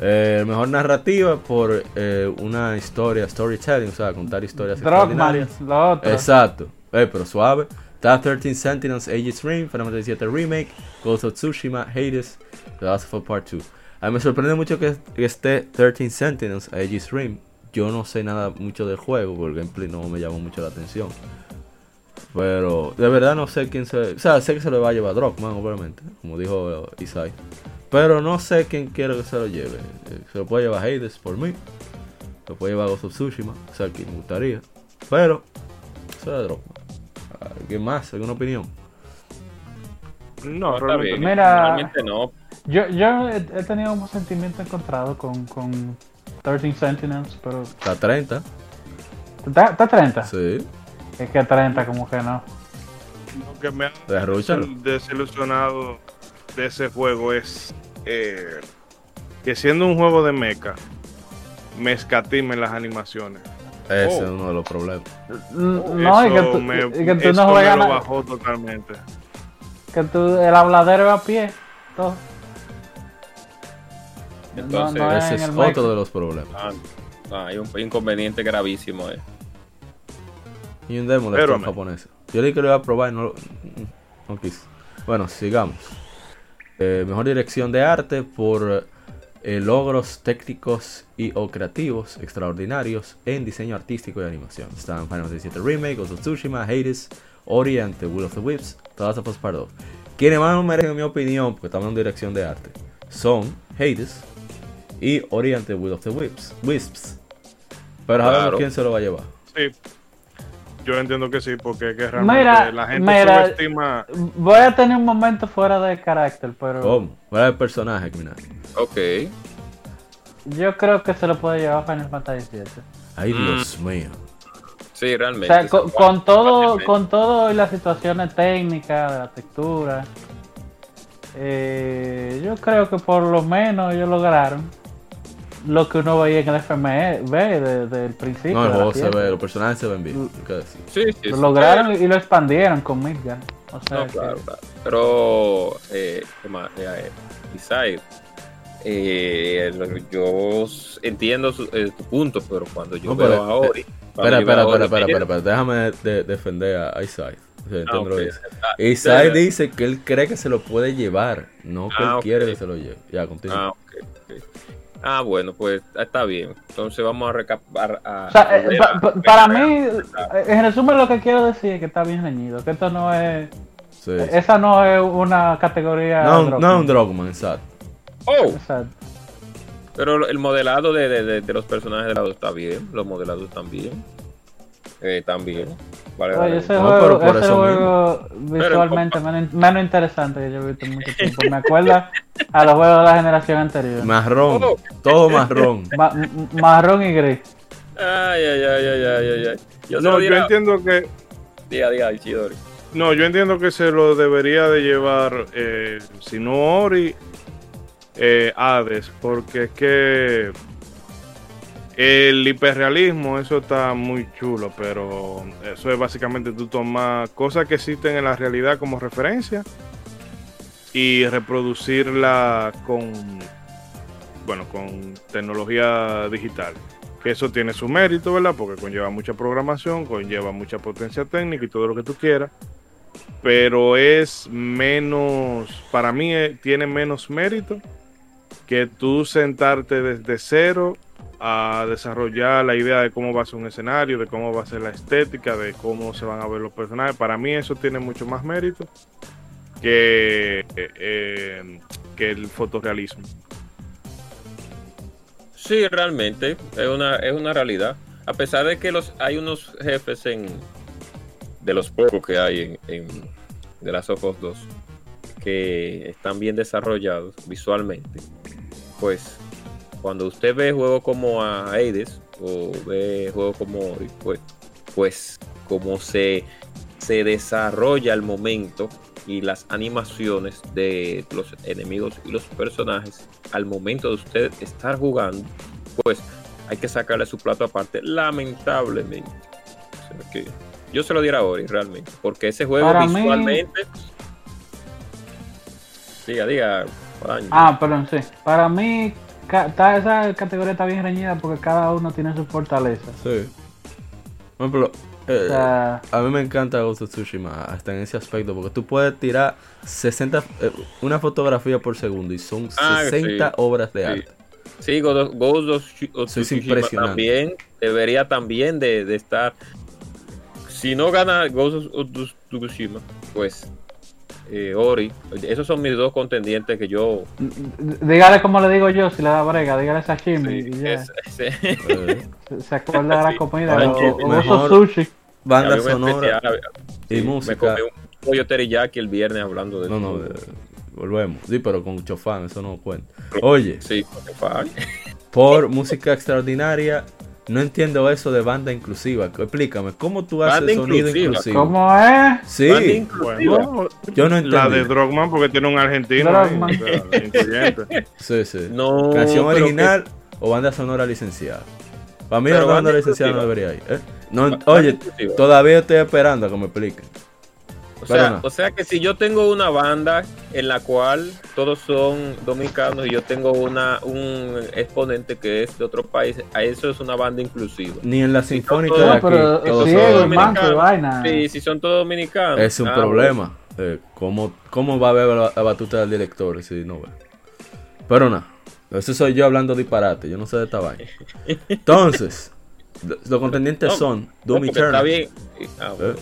Eh, mejor narrativa por eh, una historia, storytelling, o sea, contar historias Drogman, extraordinarias. lo otro. Exacto, eh, pero suave. Está 13 Sentinels, Aegis Ring, Final Fantasy VII Remake, Ghost of Tsushima, Hades, The Last of Us Part 2. A mí me sorprende mucho que, que esté 13 Sentinels, Aegis Ring. Yo no sé nada mucho del juego, porque el gameplay no me llamó mucho la atención. Pero de verdad no sé quién se... O sea, sé que se lo va a llevar Drogman, obviamente, como dijo Isai. Pero no sé quién quiere que se lo lleve. Eh, Se lo puede llevar Hades por mí. Se lo puede llevar Ghost of Tsushima, o sea, que me gustaría. Pero, será Drogman. ¿Alguien más? ¿Alguna opinión? No. Mira- Realmente no. Yo, yo he, he tenido un sentimiento encontrado con, con 13 Sentinels, pero. Está 30. ¿Está, está 30? Sí. Es que 30, como que no. Lo que me ha Derrúchalo. desilusionado de ese juego es eh, que siendo un juego de mecha, me escatimen las animaciones. Ese Oh. es uno de los problemas. No, y que Eso tú, me, y que tú eso no me juegas lo bajó totalmente. Que tú, el habladero a pie. Todo. Entonces, no es Ese es otro de los problemas. ah, ah, hay un inconveniente gravísimo. Eh. Y un demo de japonés. Yo le que lo iba a probar y no lo no quise. Bueno, sigamos. Eh, mejor dirección de arte por eh, logros técnicos y o creativos extraordinarios en diseño artístico y animación. Están Final Fantasy VII Remake, Ghost of Tsushima, Hades, Ori and the Will of the Whips, of Us Part 2. Quienes más merecen, en mi opinión, porque estamos en dirección de arte, son Hades y Ori and the Will of the Whips. Wisps. Pero sabemos Claro. quién se lo va a llevar. Sí. Yo entiendo que sí, porque es que realmente Mira, la gente mira. subestima. Voy a tener un momento fuera de carácter, pero ¿Cómo? ¿Cuál es el personaje, Minaj? Ok. yo creo que se lo puede llevar Final Fantasy VII. Ay, Mm. Dios mío. Sí, O realmente. sea, con, todo, con todo y las situaciones técnicas, de la textura, eh, yo creo que por lo menos ellos lograron lo que uno veía en el FME ve desde el principio. No, el juego se ve, los personajes se ven bien. Hay que decir. Sí, sí, Lo sí. lograron y lo expandieron con Midgar. O sea, No, que- claro, claro. Pero, eh, ¿qué más? Eh, eh, Isai, eh, lo- yo entiendo su- eh, tu punto, pero cuando yo No, veo pero, a Ori. Espera, espera, espera, espera, espera, espera, Déjame de- defender a Isai. Ah, entiendo lo que ok. dice. Ah, Isai dice que él cree que se lo puede llevar, no que Ah, él quiere que se lo lleve. Ya, continúa. Ah, ok, ok. Ah, bueno, pues está bien. Entonces vamos a recapar. A, O sea, a eh, pa- a- para mí, eh, en resumen, lo que quiero decir es que está bien reñido. Que esto no es. Sí, sí. Esa no es una categoría. No, Drogman. no es un Drogman, exacto. Oh, Exacto. pero el modelado de, de- de- de los personajes de lado está bien. Los modelados también. Eh, también. Vale, Oye, vale. ese No, juego, pero por ese eso juego visualmente menos, menos interesante que yo he visto en mucho tiempo. Me acuerda a los juegos de la generación anterior. Marrón, Oh. todo marrón. Ma- marrón y gris. Ay, ay, ay, ay, ay, ay, ay. Yo No, yo entiendo que. Diga, diga, Isidori. No, yo entiendo que se lo debería de llevar, eh, si no Ori, eh, Hades, porque es que el hiperrealismo, eso está muy chulo, pero eso es básicamente tú tomas cosas que existen en la realidad como referencia y reproducirla con, bueno, con tecnología digital. Que eso tiene su mérito, ¿verdad? Porque conlleva mucha programación, conlleva mucha potencia técnica y todo lo que tú quieras pero es menos, para mí eh, tiene menos mérito que tú sentarte desde cero a desarrollar la idea de cómo va a ser un escenario, de cómo va a ser la estética, de cómo se van a ver los personajes. Para mí eso tiene mucho más mérito que, eh, eh, que el fotorrealismo. Sí, realmente, es una, es una realidad. A pesar de que los hay unos jefes en de los pocos que hay en, en de las of Us 2 que están bien desarrollados visualmente, pues cuando usted ve juegos como a Hades o ve juegos como pues, pues como se, se desarrolla el momento y las animaciones de los enemigos y los personajes al momento de usted estar jugando, pues hay que sacarle su plato aparte, lamentablemente. O sea que yo se lo diera a Ori realmente, porque ese juego Para mí- visualmente. Diga, diga. Ah, perdón, sí. Para mí, está- esa categoría está bien reñida porque cada uno tiene su fortaleza. Sí. Por ejemplo, eh, O sea, a mí me encanta Ghost of Tsushima hasta en ese aspecto porque tú puedes tirar 60 eh, una fotografía por segundo y son Ah, 60 sí. obras de Sí. arte. Sí, Ghost of- Tsushima también debería también de, de estar. Si no gana Ghost of Tsu- Tsushima, pues eh, Ori. Esos son mis dos contendientes que yo. dígale como le digo yo, si le da brega, dígale sashimi sí, y ya. es- ese- Se- Se acuerda de la Sí. comida, o, esos sushi. banda sonora especial, y sí, música. Me comí un pollo teriyaki el viernes hablando de No, no, eso. eh, volvemos. Sí, pero con chofán, eso no cuenta. Oye, Sí, porque fa- por música extraordinaria, no entiendo eso de banda inclusiva. Explícame, ¿cómo tú haces Banda sonido inclusiva. inclusivo? ¿Cómo es? Sí, Banda inclusiva. Bueno, yo no entendí. la de Drogman porque tiene un argentino ahí, Drogman. o sea, incluyente. Sí, sí. No, ¿Canción original o banda sonora licenciada? Para mí la banda banda licenciada no debería ir. ¿eh? No, oye, todavía estoy esperando a que me expliquen. O sea, o sea que si yo tengo una banda en la cual todos son dominicanos y yo tengo una un exponente que es de otro país, a eso es una banda inclusiva. Ni en la sinfónica de aquí. pero todos sí, son- manco vaina. Sí, si son todos dominicanos. Es un ah, problema. Eh, ¿cómo, ¿Cómo va a ver la, la batuta del director si no ve? Pero nada, eso soy yo hablando disparate. Yo no sé de esta vaina. Entonces, lo- los contendientes No, son. Doom No, porque está Eternal. bien. Ah, bueno. Eh,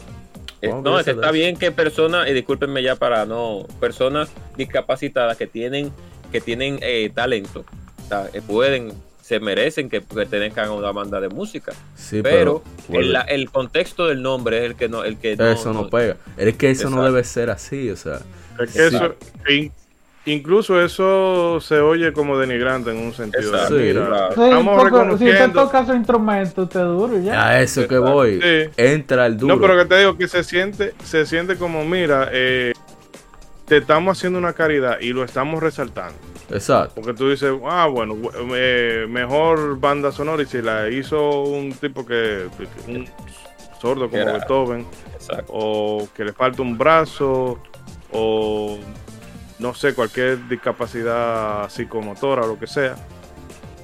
no, que eso está bien que personas, y discúlpenme ya para no, personas discapacitadas que tienen, que tienen eh, talento, o sea, eh, pueden, se merecen que pertenezcan a una banda de música. Sí, pero pero, el, la- el contexto del nombre es el que no, el que eso no, pega. Es que eso no debe ser así, o sea. Es que Sí. eso, incluso eso se oye como denigrante en un sentido. de, Exacto, Sí. mira. Sí, un estamos poco- si usted toca su instrumento, usted es duro ya. A eso que voy. Sí. Entra el duro. No, pero que te digo que se siente, se siente como, mira, eh, te estamos haciendo una caridad y lo estamos resaltando. Exacto. Porque tú dices, ah, bueno, eh, mejor banda sonora y si la hizo un tipo que, un sordo como Era- Beethoven, Exacto. o que le falta un brazo, o no sé, cualquier discapacidad psicomotora o lo que sea.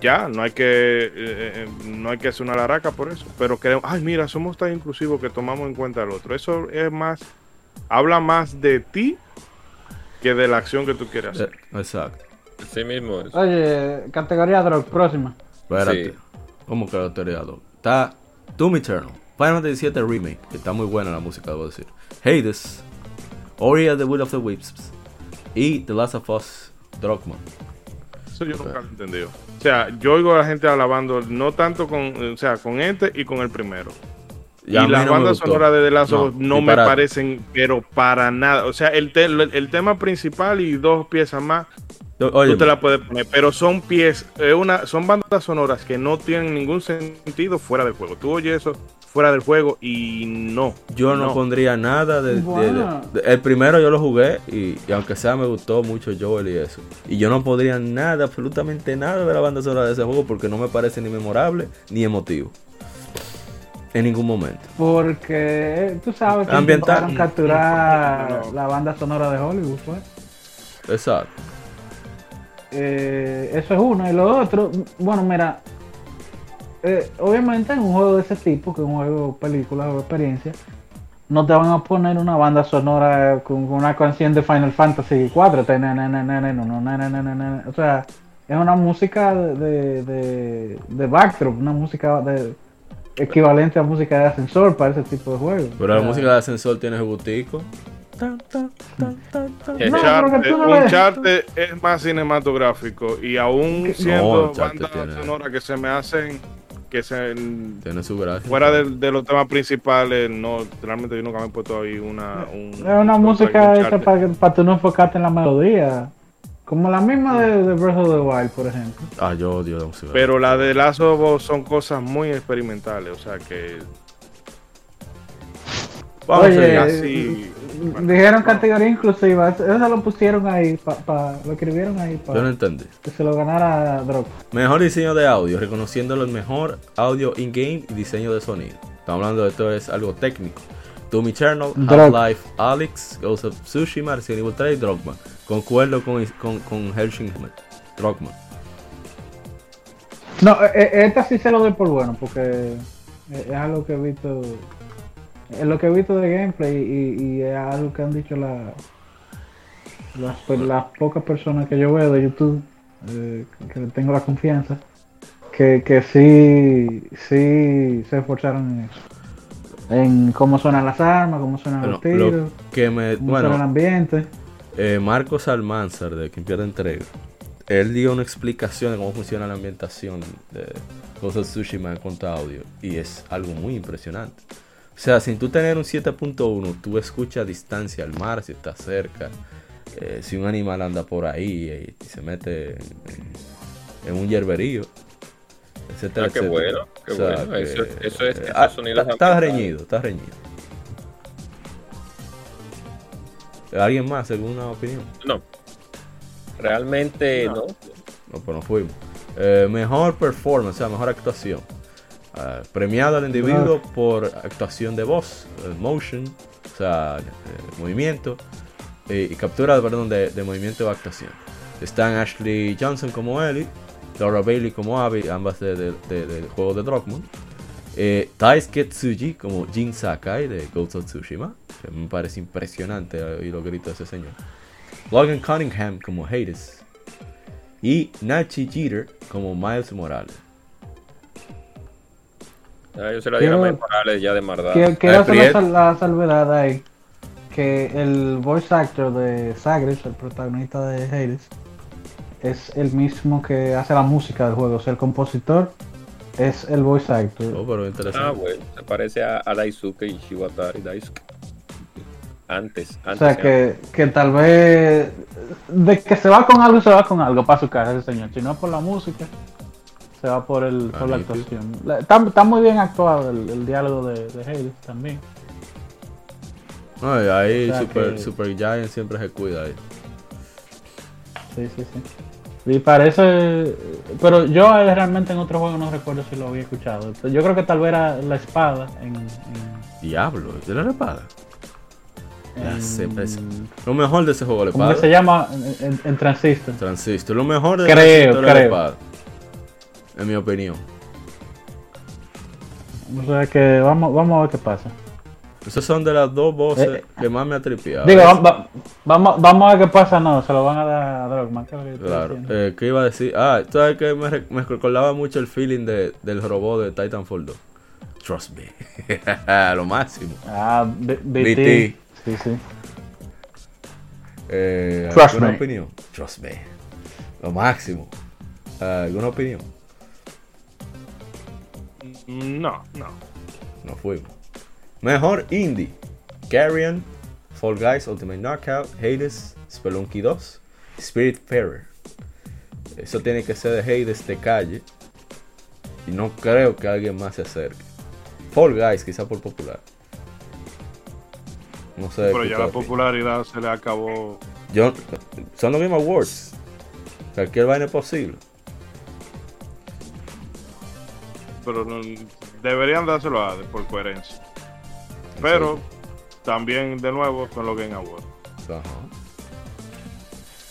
Ya, no hay que eh, eh, no hay que hacer una laraca por eso. Pero que, ay, mira, somos tan inclusivos que tomamos en cuenta al otro. Eso es más, habla más de ti que de la acción que tú quieres Eh, hacer. Exacto. Así mismo es. Oye, categoría drog, próxima. Espérate. Sí. ¿Cómo que lo teoreado? Está Doom Eternal, Final Fantasy VII Remake, que está muy buena la música, debo decir. Hades, Ori and the Will of the Wisps y The Last of Us Drogman. Eso yo nunca lo he entendido. O sea, yo oigo a la gente alabando, no tanto con, o sea, con este y con el primero. Y, las no bandas sonoras de The Last of Us no, me parecen, pero para nada. O sea, el, te- el tema principal y dos piezas más, Oye, tú te la puedes poner, pero son pies, eh, una, son bandas sonoras que no tienen ningún sentido fuera del juego. Tú oyes eso fuera del juego y no. yo no, pondría nada de, de- Bueno. de- El primero yo lo jugué y, y aunque sea me gustó mucho Joel y eso. Y yo no pondría nada, absolutamente nada de la banda sonora de ese juego porque no me parece ni memorable ni emotivo. En ningún momento. Porque tú sabes que Ambiental. intentaron capturar No. la banda sonora de Hollywood, pues. Exacto. Eh, eso es uno. Y lo otro, bueno, mira, eh, obviamente en un juego de ese tipo, que es un juego película o experiencia, no te van a poner una banda sonora con, con una canción de Final Fantasy 4. O sea, es una música de, de, de, de backdrop, una música de, equivalente a música de ascensor para ese tipo de juegos. Pero O la música de ascensor tiene su gustico. No, tú no Uncharted es más cinematográfico y aún siendo No, bandas sonoras que se me hacen que se Tiene su gracia. fuera de, de los temas principales, no, realmente yo nunca me he puesto ahí una un, Es una un música hecha para, que- para tú no enfocarte en la melodía. Como la misma de, de Breath of the Wild, por ejemplo. Ah, yo odio la música. Pero la de Last of Us son cosas muy experimentales, o sea que Vamos a Oye, seguir. Dijeron categoría inclusiva. Eso eso lo pusieron ahí, pa, pa- lo escribieron ahí Yo no para entendí. que se lo ganara Drop. Mejor diseño de audio, reconociendo el mejor audio in-game y diseño de sonido. Estamos hablando de esto es algo técnico. Doom Eternal. Half-Life, Alex, Ghost of Tsushima, Resident Evil 3 y Drogman. Concuerdo con, con, con Helsing Drogman. No, e- e- esta sí se lo doy por bueno, porque es algo que he visto. Es lo que he visto de gameplay y, y es algo que han dicho la, las, las pocas personas que yo veo de YouTube, eh, que tengo la confianza, que, que sí, sí se esforzaron en eso. En cómo suenan las armas, cómo suenan Bueno, los tiros, que me, cómo suena el bueno, ambiente. eh, Marcos Almanzar de Quien Pierde Entrega, él dio una explicación de cómo funciona la ambientación de Ghost of Tsushima en cuanto a audio y es algo muy impresionante. O sea, sin tú tener un 7.1, tú escuchas a distancia al mar si está cerca, eh, si un animal anda por ahí eh, y, se mete en, un yerberío, etcétera, Ah, qué etcétera. bueno, qué O sea, bueno. Eso- que, eso es- eh, esos ah, está- Está reñido, está reñido. ¿Alguien más? ¿Alguna opinión? No. Realmente No. no. No, pues nos fuimos. Eh, mejor performance, o sea, mejor actuación. Ah, premiado al individuo por actuación de voz, eh, motion, o sea, eh, movimiento, eh, y captura perdón, de, de movimiento o actuación. Están Ashley Johnson como Ellie, Laura Bailey como Abby, ambas de- de- de- del juego de Druckmann. Eh, Taisuke Tsuji como Jin Sakai de Ghost of Tsushima, que me parece impresionante oír los gritos de ese señor. Logan Cunningham como Hades. Y Nachi Jeter como Miles Morales. Ah, Yo se la diera a Morales ya de maldad. Quiero, quiero hacer la, sal- la salvedad ahí. Que el voice actor de Zagreus, el protagonista de Hades, es el mismo que hace la música del juego. O sea, el compositor es el voice actor. Oh, pero interesante. Ah, bueno, se parece a, a Daisuke y Shiwatari Daisuke. Antes, o antes. sea, que, que tal vez. De que se va con algo, se va con algo para su casa ese señor. Si no es por la música, se va por, el, por la actuación. La- Está, está muy bien actuado el, el diálogo de, de Hades también. No, y ahí O sea Super, que- Super Giant siempre se cuida ahí. Sí, sí, sí. Y parece. Pero yo él realmente en otro juego no recuerdo si lo había escuchado. Yo creo que tal vez era la espada en. en- Diablo, ¿de la espada? Ya en- sé. Lo mejor de ese juego, la ¿Cómo espada. que se llama? En, en- Transistor. Transistor. Lo mejor de Creo, es la creo. En mi opinión. O sea que vamos, vamos a ver qué pasa. Esas son de las dos voces Eh, que más me ha tripeado. Digo, va- va- vamos, vamos a ver qué pasa. No, se lo van a dar a Drogman. ¿qué es lo que estoy Claro. Eh, ¿Qué iba a decir? Ah, tú sabes que me, me recordaba mucho el feeling de, del robot de Titanfall 2. Trust me. Lo máximo. Ah, B- BT. BT. Sí, sí. Eh, Trust ¿Alguna me. opinión? Trust me. Lo máximo. Ah, ¿Alguna opinión? No, no. No fuimos. Mejor indie. Carrion, Fall Guys Ultimate Knockout, Hades, Spelunky 2, Spirit Farer. Eso tiene que ser de Hades de calle. Y no creo que alguien más se acerque. Fall Guys, quizá por popular. No sé. Pero ¿qué ya la popularidad se le acabó. Yo, son los mismos awards. Cualquier vaina es posible. Pero deberían dárselo a Hades por coherencia. Pero también, de nuevo, son los Game Awards. Ajá.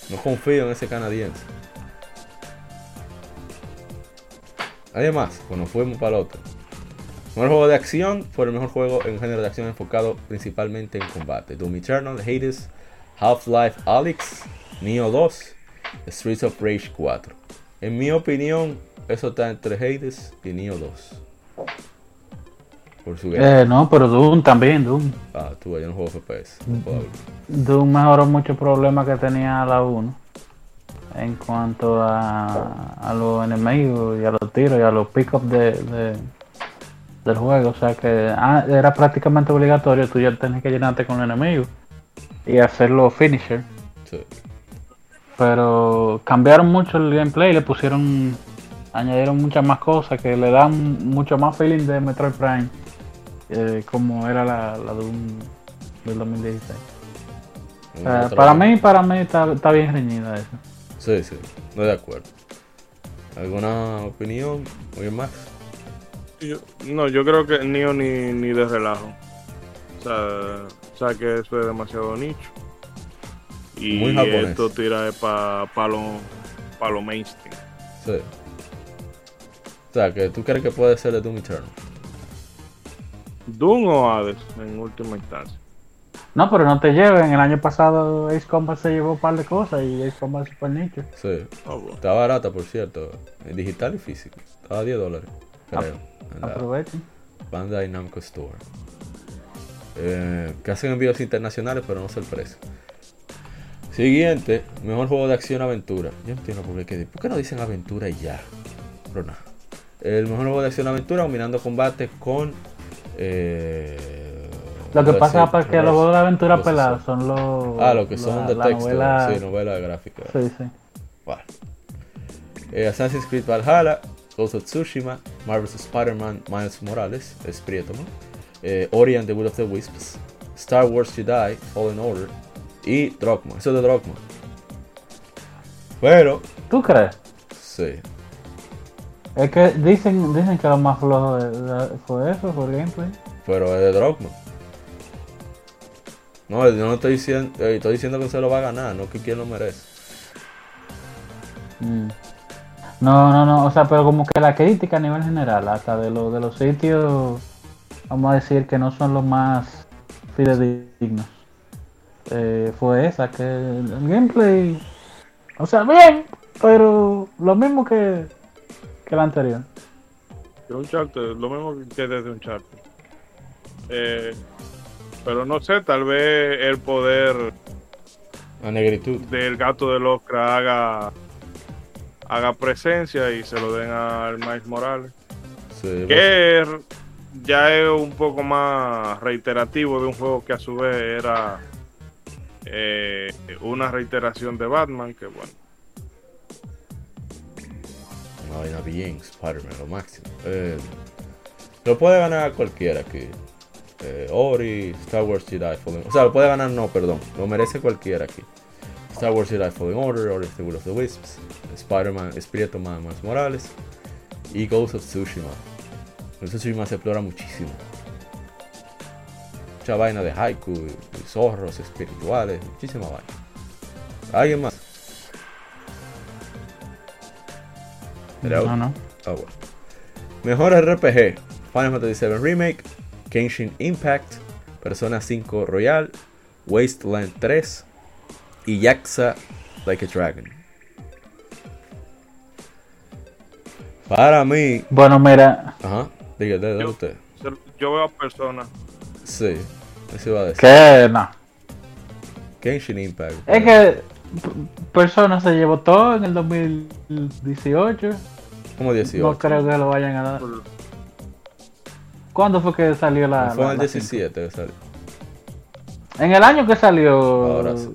No confío en ese canadiense. Además, cuando fuimos para el otro. Mejor juego de acción fue el mejor juego en género de acción enfocado principalmente en combate. Doom Eternal, Hades, Half-Life Alyx, Neo 2, Streets of Rage 4. En mi opinión, eso está entre Hades y Neo 2. Por su Eh, no, pero Doom también, Doom. Ah, tú, yo no juego FPS. no puedo hablar. Doom mejoró muchos problemas que tenía la 1 en cuanto a, a los enemigos y a los tiros y a los pick-up de, de- del juego. O sea que ah, era prácticamente obligatorio, tú ya tenías que llenarte con los enemigos y hacerlo finisher. Sí. Pero cambiaron mucho el gameplay, le pusieron, añadieron muchas más cosas que le dan mucho más feeling de Metroid Prime, eh, como era la, la Doom del 2016. O sea, Otra para mí, para mí está, está bien reñida eso. Sí, sí, no de acuerdo. ¿Alguna opinión? ¿Alguien más? Yo- no, yo creo que ni ni, ni de relajo. O sea, o sea, que eso es demasiado nicho. Y Muy japonés. esto tira para pa lo, pa lo mainstream. Sí. O sea, que tú crees que puede ser de Doom Eternal. Doom o Hades en última instancia. No, pero no te lleven. El año pasado Ace Combat se llevó un par de cosas y Ace Combat Super nicho. Sí. Bueno. Está barata, por cierto. En digital y físico. Estaba a 10 dólares, creo. Aprovechen. Bandai Namco Store. Eh, que hacen envíos internacionales, pero no sé el precio. Siguiente, mejor juego de acción-aventura. Yo no entiendo por qué, ¿por qué no dicen aventura y ya? Pero nada. El mejor juego de acción-aventura, combinando combate con. eh, Lo que pasa es que los juegos de aventura los pelados assault. son los. Ah, lo que son de texto. novela- Sí, novela gráfica. Sí, sí. Vale. Eh, Assassin's Creed Valhalla, Ghost of Tsushima, Marvel's Spider-Man, Miles Morales, es prieto, ¿no? Eh, Ori and the Will of the Wisps, Star Wars Jedi, Fallen Order y Drogma. Eso es de Drogma. Pero, ¿Tú crees? sí. Es que dicen, dicen que lo más flojo fue eso, fue el gameplay. Pero es de Drogma. No, yo no estoy diciendo, eh, estoy diciendo que se lo va a ganar, no que quien lo merece. Mm. No, no, no, o sea, pero como que la crítica a nivel general, hasta de, lo, de los sitios, vamos a decir que no son los más fidedignos, eh, fue esa, que el gameplay, o sea, bien, pero lo mismo que, que la anterior. Que Uncharted, lo mismo que desde Uncharted. Eh, pero no sé, tal vez el poder La negritud. del gato del Oscar haga haga presencia y se lo den al Miles Morales. Sí, Que ya es un poco más reiterativo de un juego que a su vez era eh, una reiteración de Batman, que bueno. Una vaina bien, Spider-Man, lo máximo. Eh, lo puede ganar cualquiera aquí. Eh, Ori, Star Wars Jedi Fallen O sea, lo puede ganar, no, perdón. Lo merece cualquiera aquí. Star Wars Jedi Fallen Order, Ori of the Will of the Wisps, Spider-Man, Espíritu Man Morales y Ghost of Tsushima. En Tsushima se explora muchísimo. Mucha vaina de haiku, y zorros espirituales, muchísima vaina. ¿Alguien más? Hello. No, no. Ah, bueno. Mejor RPG: Final Fantasy VII Remake, Genshin Impact, Persona 5 Royal, Wasteland 3 y Yakuza Like a Dragon. Para mí. Bueno, mira, Ajá. Diga, de, de Yo- usted. Yo veo a personas Sí. Eso iba a decir. que no. Genshin Impact. Es que Persona se llevó todo en el 2018. Como 18. No creo que lo vayan a dar. ¿Cuándo fue que salió la.? Fue en el la cinco? 17. que salió. En el año que salió. Ahora sí.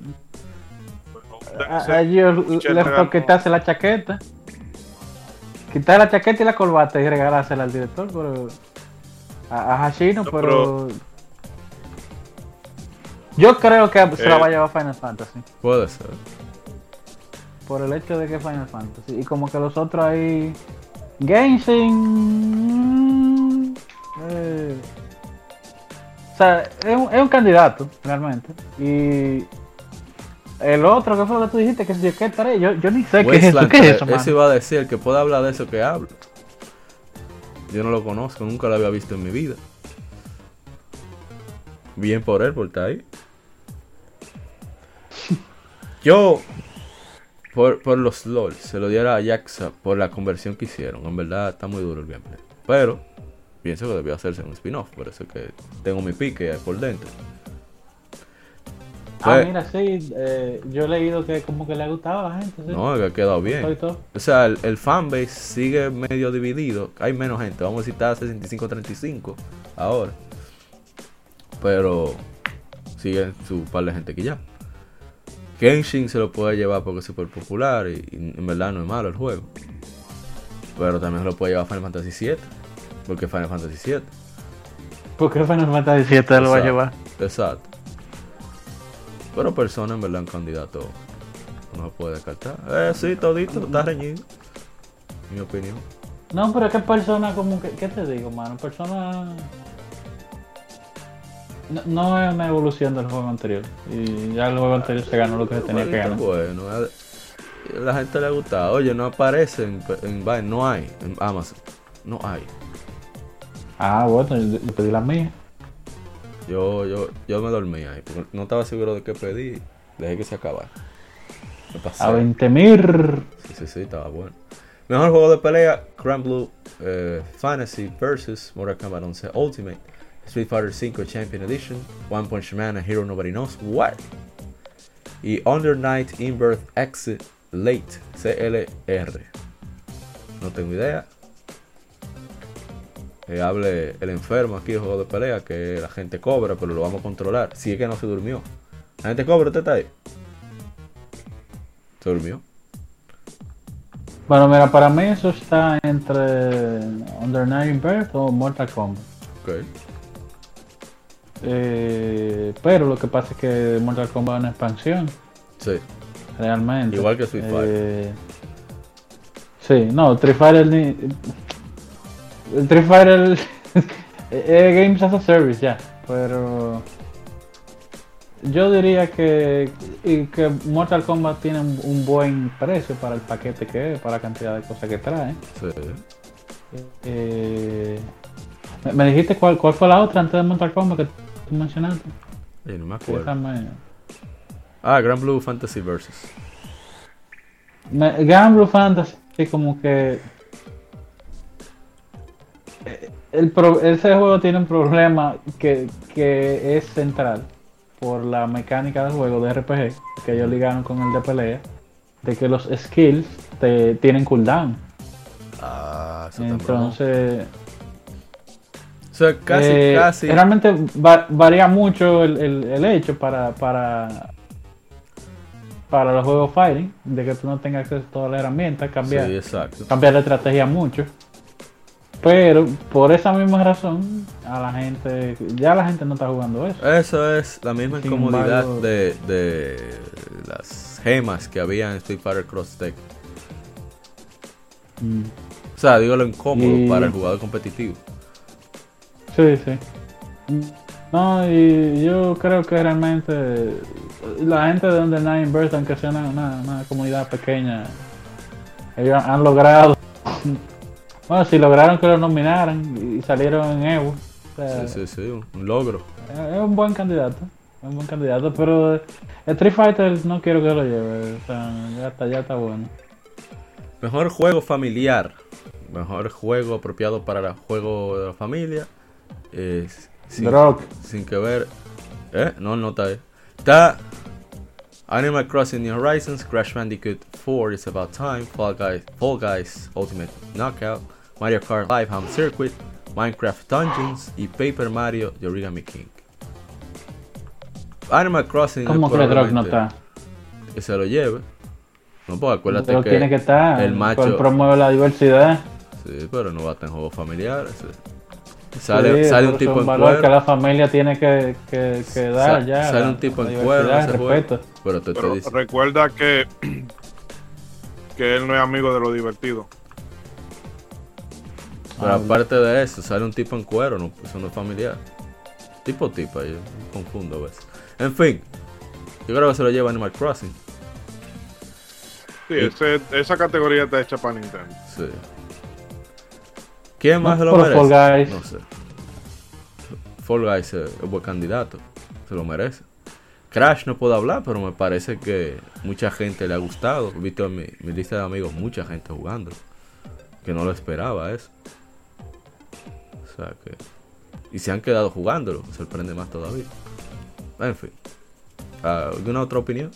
A, a ellos Che, les tocó quitarse la chaqueta. Quitar la chaqueta y la corbata y regalársela al director, pero. A, a Hashino, No, pero. Yo creo que se la Eh. va a llevar Final Fantasy. Puede ser. Por el hecho de que Final Fantasy. Y como que los otros ahí. Genshin. eh, o sea, es un, es un candidato, realmente. Y. El otro, ¿qué fue lo que tú dijiste? Que si qué estaré. Yo, yo ni sé qué es eso. ¿Qué es 3, eso, mano? Eso iba a decir, el que pueda hablar de eso que habla. Yo no lo conozco, nunca lo había visto en mi vida. Bien por él, por estar ahí. Yo, por, por los LOL, se lo diera a Jaxa por la conversión que hicieron. En verdad está muy duro el gameplay. Pero, pienso que debió hacerse un spin-off. Por eso es que tengo mi pique ahí por dentro. Ah, Pues- mira, sí. eh, yo he leído que como que le ha gustado a la gente. Sí. No, que ha quedado bien. O sea, el, el fanbase sigue medio dividido. Hay menos gente. Vamos a decir, está a 65-35 ahora. Pero sigue su par de gente que ya. Genshin se lo puede llevar porque es súper popular y, y en verdad no es malo el juego. Pero también se lo puede llevar Final Fantasy 7. Porque Final Fantasy 7. Porque Final Fantasy 7 lo va a Exacto. llevar. Exacto. Pero Persona en verdad un candidato no se puede descartar. Eh, sí, todito, está reñido. Mi opinión. No, pero es que persona como que, ¿qué te digo, mano? Persona no, no es una evolución del juego anterior. Y ya el juego anterior se ganó lo que se tenía que ganar. Bueno, a la gente le gusta. Oye, no aparece en, en Vine, no hay en Amazon. no hay. Ah, bueno, yo, yo pedí la mía. Yo, yo, yo me dormí ahí, porque no estaba seguro de qué pedí. Dejé que se acabara. Me pasé. A 20 mil. Sí, sí, sí, estaba bueno. Mejor juego de pelea, Grand Blue eh, Fantasy vs Mortal Kombat 11 Ultimate, Street Fighter V Champion Edition, One Punch Man, A Hero Nobody Knows What, y Under Night Inverse Exit Late, CLR. No tengo idea. Que hable el enfermo aquí de juego de pelea, que la gente cobra, pero lo vamos a controlar. Si es que no se durmió. La gente cobra, ¿usted está ahí? ¿Se durmió? Bueno, mira, para mí eso está entre Under Night Birth o Mortal Kombat. Ok. Eh, pero lo que pasa es que Mortal Kombat es una expansión, Sí. realmente. Igual que Street Eh, sí, no, Street Fighter ni. el Street Fighter es Games as a Service ya, pero. Yo diría que, que Mortal Kombat tiene un, un buen precio para el paquete que es, para la cantidad de cosas que trae. Sí. Eh, ¿me- ¿Me dijiste cuál, cuál fue la otra antes de Mortal Kombat que tú mencionaste? No me acuerdo. Déjame- Ah, Grand Blue Fantasy Versus. Me- Grand Blue Fantasy como que eh, el pro- ese juego tiene un problema que, que es central por la mecánica del juego de RPG que ellos ligaron con el de pelea de que los skills te, tienen cooldown Ah, eso está entonces O sea, casi, eh, casi. realmente va- varía mucho el, el- el hecho para para para los juegos fighting de que tú no tengas acceso a todas las herramientas cambiar Sí, cambiar la estrategia mucho. Pero por esa misma razón, a la gente, ya la gente no está jugando eso. Eso es la misma Sin incomodidad embargo- de, de las gemas que había en Street Fighter Cross Tech. Mm. O sea, digo lo incómodo Y- para el jugador competitivo. Sí, sí. No, y yo creo que realmente la gente de Under Nine Birth, aunque sea una, una- una comunidad pequeña, ellos han logrado. Bueno, si lograron que lo nominaran y salieron en Evo, o sea, Sí, sí, sí, un, un logro. es un buen candidato. Es un buen candidato, pero Street Fighter no quiero que lo lleve. O sea, ya está, ya está bueno. Mejor juego familiar. Mejor juego apropiado para el juego de la familia. Eh, sin, Drog. sin que ver. ¿Eh? No, no está ahí. Está Animal Crossing New Horizons, Crash Bandicoot 4 It's About Time, Fall Guys, Fall Guys Ultimate Knockout, Mario Kart Live Home Circuit, Minecraft Dungeons y Paper Mario The Origami King. Animal Crossing ¿Cómo que Drog no está? que se lo lleve. No, porque acuérdate Drog que, tiene que estar. el macho- Él promueve la diversidad. Sí, pero no va a estar en juegos familiares. Sale, Sí, sale un tipo en cuero. que la familia tiene que, que, que dar Sa- ya. Sale la- un tipo en cuero. Pero te Pero diciendo. recuerda que, que él no es amigo de lo divertido. Pero Ah, aparte de eso, sale un tipo en cuero, no, eso no es familiar. Tipo tipo, yo me confundo a veces. En fin, yo creo que se lo lleva Animal Crossing. Sí, Y- ese- esa categoría está hecha para Nintendo. Sí. ¿Quién más No, se lo merece? Fall Guys. No sé. Fall Guys es buen candidato. Se lo merece. Crash no puedo hablar, pero me parece que mucha gente le ha gustado. He visto en mi, mi lista de amigos mucha gente jugando. Que no lo esperaba eso. O sea que. Y se han quedado jugándolo. Me sorprende más todavía. En fin. Ah, ¿Alguna otra opinión?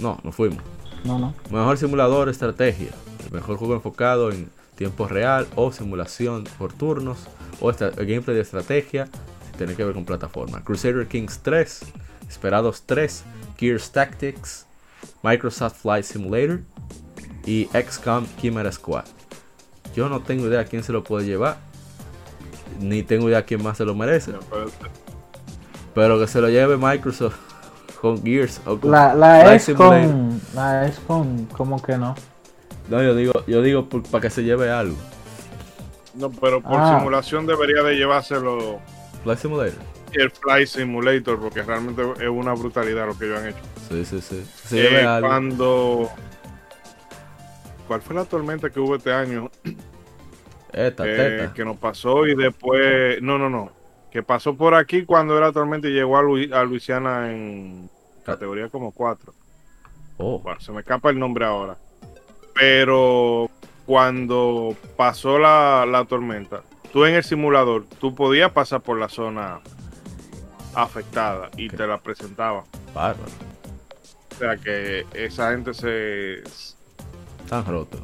No, no fuimos. No, no. Mejor simulador estrategia. El mejor juego enfocado en tiempo real o simulación por turnos o gameplay de estrategia sin tener que ver con plataforma. Crusader Kings 3, Esperados 3, Gears Tactics, Microsoft Flight Simulator y XCOM Chimera Squad. Yo no tengo idea quién se lo puede llevar, ni tengo idea quién más se lo merece, Pero- que se lo lleve Microsoft con Gears o con La, la Flight es Simulator. con. La es con. ¿Cómo que no? No, yo digo, yo digo para que se lleve algo. No, pero por Ah. simulación debería de llevárselo Flight Simulator. el Flight Simulator, porque realmente es una brutalidad lo que ellos han hecho. Sí, sí, sí. Se Eh, lleve algo. cuando ¿cuál fue la tormenta que hubo este año? Esta, Eh, teta. que nos pasó y después, no, no, no, que pasó por aquí cuando era tormenta y llegó a, Lui- a Luisiana en categoría como 4. Oh, Bueno, se me escapa el nombre ahora. Pero cuando pasó la, la tormenta, tú en el simulador, tú podías pasar por la zona afectada y te la presentaban. bárbaro. O sea que esa gente se... Tan roto.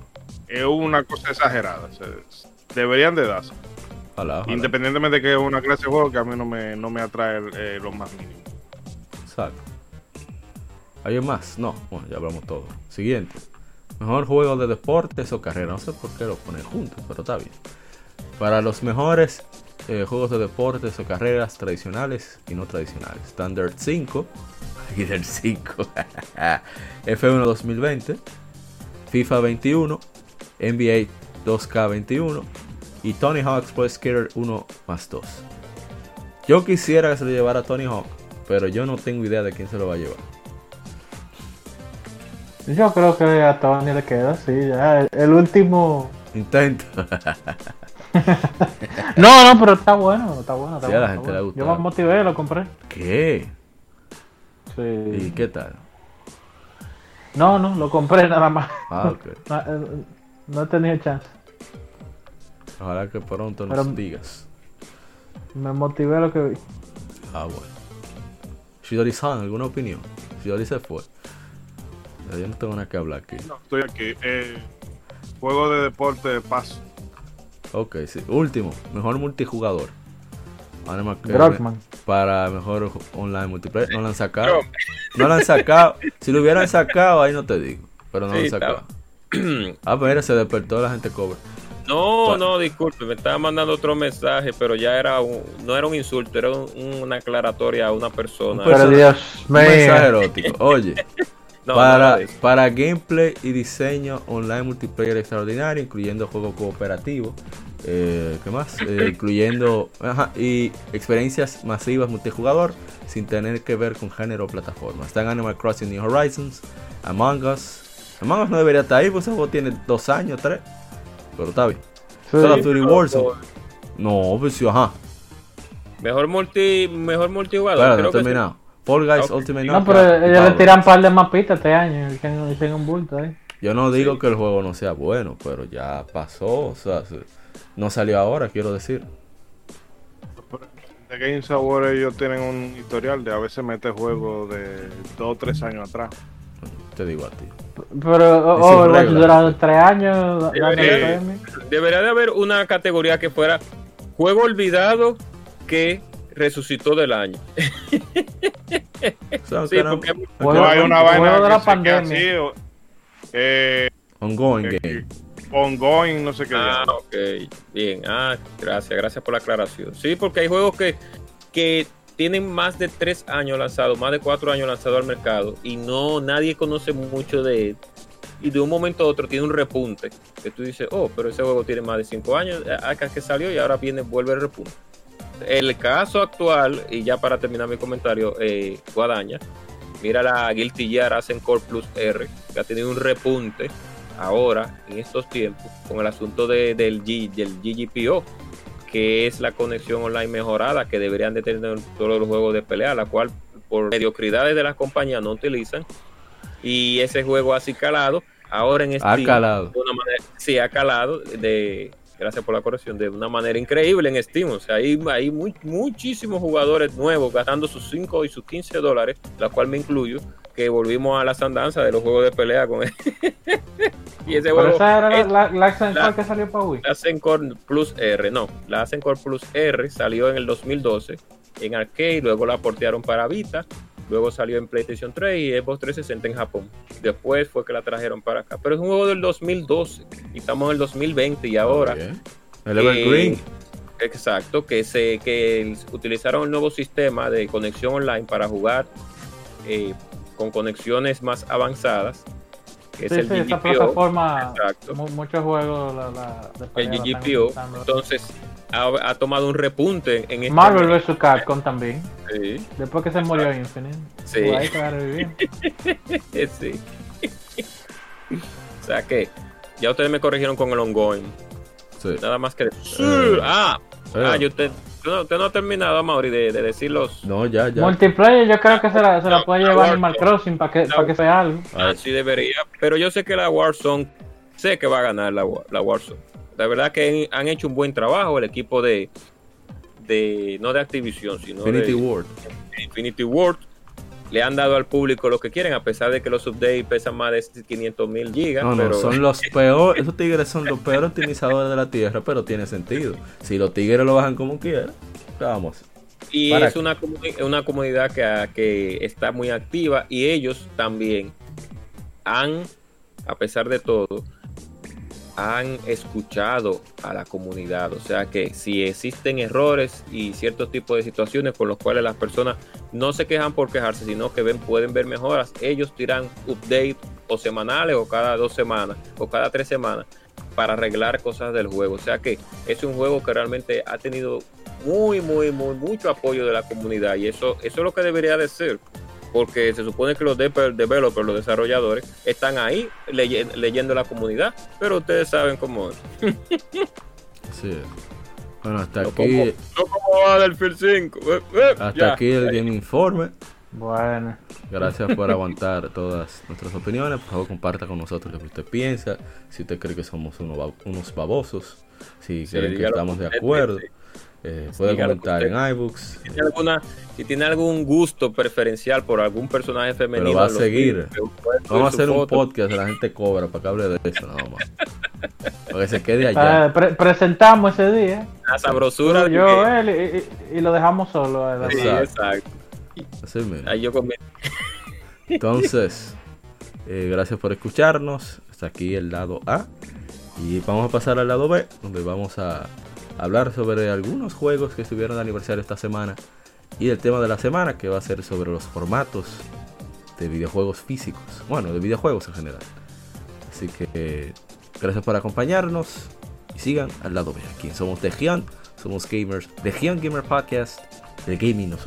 Es una cosa exagerada. se- deberían de darse. Ojalá, ojalá. Independientemente de que es una clase de juego que a mí no me, no me atrae eh, lo más mínimo. Exacto. ¿Hay más? No, bueno, ya hablamos todo. Siguiente. Mejor juego de deportes o carrera. No sé por qué lo ponen juntos, pero está bien. Para los mejores eh, juegos de deportes o carreras tradicionales y no tradicionales. Standard 5. Aquí del 5. F1 2020. FIFA 21. NBA 2K21. Y Tony Hawk's Pro Skater 1 más 2. Yo quisiera que se lo llevara Tony Hawk, pero yo no tengo idea de quién se lo va a llevar. Yo creo que a Tony le queda, sí, ya. El, último. Intento. No, no, pero está bueno, está bueno. Está Sí, a la bueno, está gente le gusta. Yo me motivé, lo compré. ¿Qué? Sí. ¿Y qué tal? No, no, lo compré nada más. Ah, ok. No, eh, no he tenido chance. Ojalá que pronto nos Pero- digas. Me motivé lo que vi. Ah, bueno. Shidori-san, ¿alguna opinión? Shidori se fue. Yo no tengo nada que hablar aquí. No, estoy aquí. Eh, juego de deporte paso. Ok, sí. Último, mejor multijugador. Animal. Para mejor online multiplayer. No lo han sacado. No lo han sacado. Si lo hubieran sacado, ahí no te digo. Pero no lo han sacado. estaba- Ah, pues mira, se despertó la gente cobra. No, no, disculpe, me estaba mandando otro mensaje, pero ya era un, no era un insulto, era un- una aclaratoria a una persona. Un Pero persona- Dios Un mensaje erótico. Oye, No, para, eso. para gameplay y diseño online multiplayer extraordinario, incluyendo juego cooperativo. eh, ¿Qué más? Eh, incluyendo ajá, y experiencias masivas multijugador sin tener que ver con género o plataforma. Están Animal Crossing New Horizons, Among Us. Among Us no debería estar ahí, pues ese juego tiene dos años, tres. Pero está bien. Sí. Call of Duty pero- Warzone. No, pues sí, ajá. Mejor multi, mejor multijugador. Claro, no creo que sí. terminado. Fall Guys Ok. Ultimate No, Knockout pero ellos le tiran un par de mapitas este año. y Hicieron hicieron un bulto ahí. Yo no digo que el juego no sea bueno, pero ya pasó, o sea, se- no salió ahora, quiero decir. De Games Award ellos tienen un historial de a veces mete juegos de dos o tres años atrás. Te digo a ti. Pero oh, Overwatch regla. durado tres años. dando Debería-. Debería de haber una categoría que fuera juego olvidado que resucitó del año. O sea, Sí, que porque hay una vaina de la que pandemia. así, o- eh, ongoing eh, game. ongoing, no sé qué. Ah, ok. Bien. Ah, gracias. Gracias por la aclaración. Sí, porque hay juegos que, que tienen más de tres años lanzados, más de cuatro años lanzados al mercado y no nadie conoce mucho de él. Y de un momento a otro tiene un repunte. Que tú dices, oh, pero ese juego tiene más de cinco años, acá que salió y ahora viene, vuelve el repunte. El caso actual, y ya para terminar mi comentario, eh, Guadaña, mira la Guilty Gear Ascent Core Plus R, que ha tenido un repunte ahora, en estos tiempos, con el asunto de- del, G- del GGPO, que es la conexión online mejorada que deberían de tener todos los juegos de pelea, la cual por mediocridades de las compañías no utilizan. Y ese juego así calado, ahora en Ha Steam, calado. de una manera, sí, ha calado, de, gracias por la corrección, de una manera increíble en Steam. O sea, hay, hay muy- muchísimos jugadores nuevos gastando sus 5 y sus 15 dólares, la cual me incluyo, que volvimos a las andanzas de los juegos de pelea con y ese Pero juego esa era la, es- la, la que salió para Wii. la Zencore Plus R, no, la Zencore Plus R salió en el 2012 en arcade, luego la portearon para Vita, luego salió en PlayStation 3 y Xbox 360 en Japón. Después fue que la trajeron para acá, pero es un juego del 2012 y estamos en el 2020 y ahora. El Evergreen. Eh, Exacto, que se que utilizaron el nuevo sistema de conexión online para jugar eh, con conexiones más avanzadas, que Sí, es el sí, GGPO. plataforma, Exacto. mu- muchos juegos la, la, de El GGPO. Entonces ha, ha tomado un repunte en este Marvel vs. Capcom también. Sí, Después que se murió Infinite. Sí. Por ahí que va a revivir. sí. o sea que Ya ustedes me corrigieron con el ongoing. Sí. Nada más que. Eh, ah, ah, yo usted, no, usted no ha terminado, Mauri, de, de decir los. No, ya, ya. Multiplayer yo creo que se la, se la puede llevar Animal Crossing para que, para que sea algo. Ah, sí debería, pero yo sé que la Warzone, sé que va a ganar la, la Warzone. La verdad que han hecho un buen trabajo el equipo de, de no de Activision, sino Infinity de Ward. Infinity Ward. Le han dado al público lo que quieren, a pesar de que los updates pesan más de 500 mil gigas. No, no, pero son los peores, esos tigres son los peores optimizadores de la tierra, pero tiene sentido. Si los tigres lo bajan como quieran, vamos. Y ¿Para es una, una comunidad que, que está muy activa y ellos también han, a pesar de todo, han escuchado a la comunidad. O sea que si existen errores y ciertos tipos de situaciones con los cuales las personas no se quejan por quejarse, sino que ven, pueden ver mejoras, ellos tiran updates o semanales o cada dos semanas o cada tres semanas para arreglar cosas del juego. O sea que es un juego que realmente ha tenido muy, muy, muy, mucho apoyo de la comunidad y eso, eso es lo que debería de ser. Porque se supone que los developers, los desarrolladores, están ahí leye- leyendo la comunidad, pero ustedes saben cómo es. Sí. Bueno, hasta No aquí, como, no como va del Field 5. Eh, eh, hasta ya. aquí el Game Informe. Bueno, Gracias por aguantar todas nuestras opiniones. Por favor, comparta con nosotros lo que usted piensa. Si usted cree que somos unos babosos. Si Sí, creen que estamos de acuerdo. Eh, puede Dígalo comentar usted. en iBooks. Si tiene, alguna, si tiene algún gusto preferencial por algún personaje femenino, Pero va a seguir. Vamos a hacer un podcast de la gente cobra para que hable de eso nada más. Para que se quede allá. eh, pre- presentamos ese día. La sabrosura Yo, de yo, él y, y- y lo dejamos solo. eh, Sí, Exacto. Así mismo. Ahí yo. Entonces, eh, gracias por escucharnos. Hasta aquí el lado A. Y vamos a pasar al lado B, donde vamos a hablar sobre algunos juegos que estuvieron de aniversario esta semana. Y el tema de la semana, que va a ser sobre los formatos de videojuegos físicos. Bueno, de videojuegos en general. Así que gracias por acompañarnos. Y sigan al lado B. Aquí somos de Gian, somos gamers. De Gian Gamer Podcast, el gaming nos.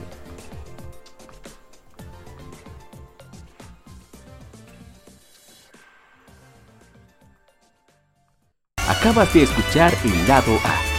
Acabas de escuchar el lado A.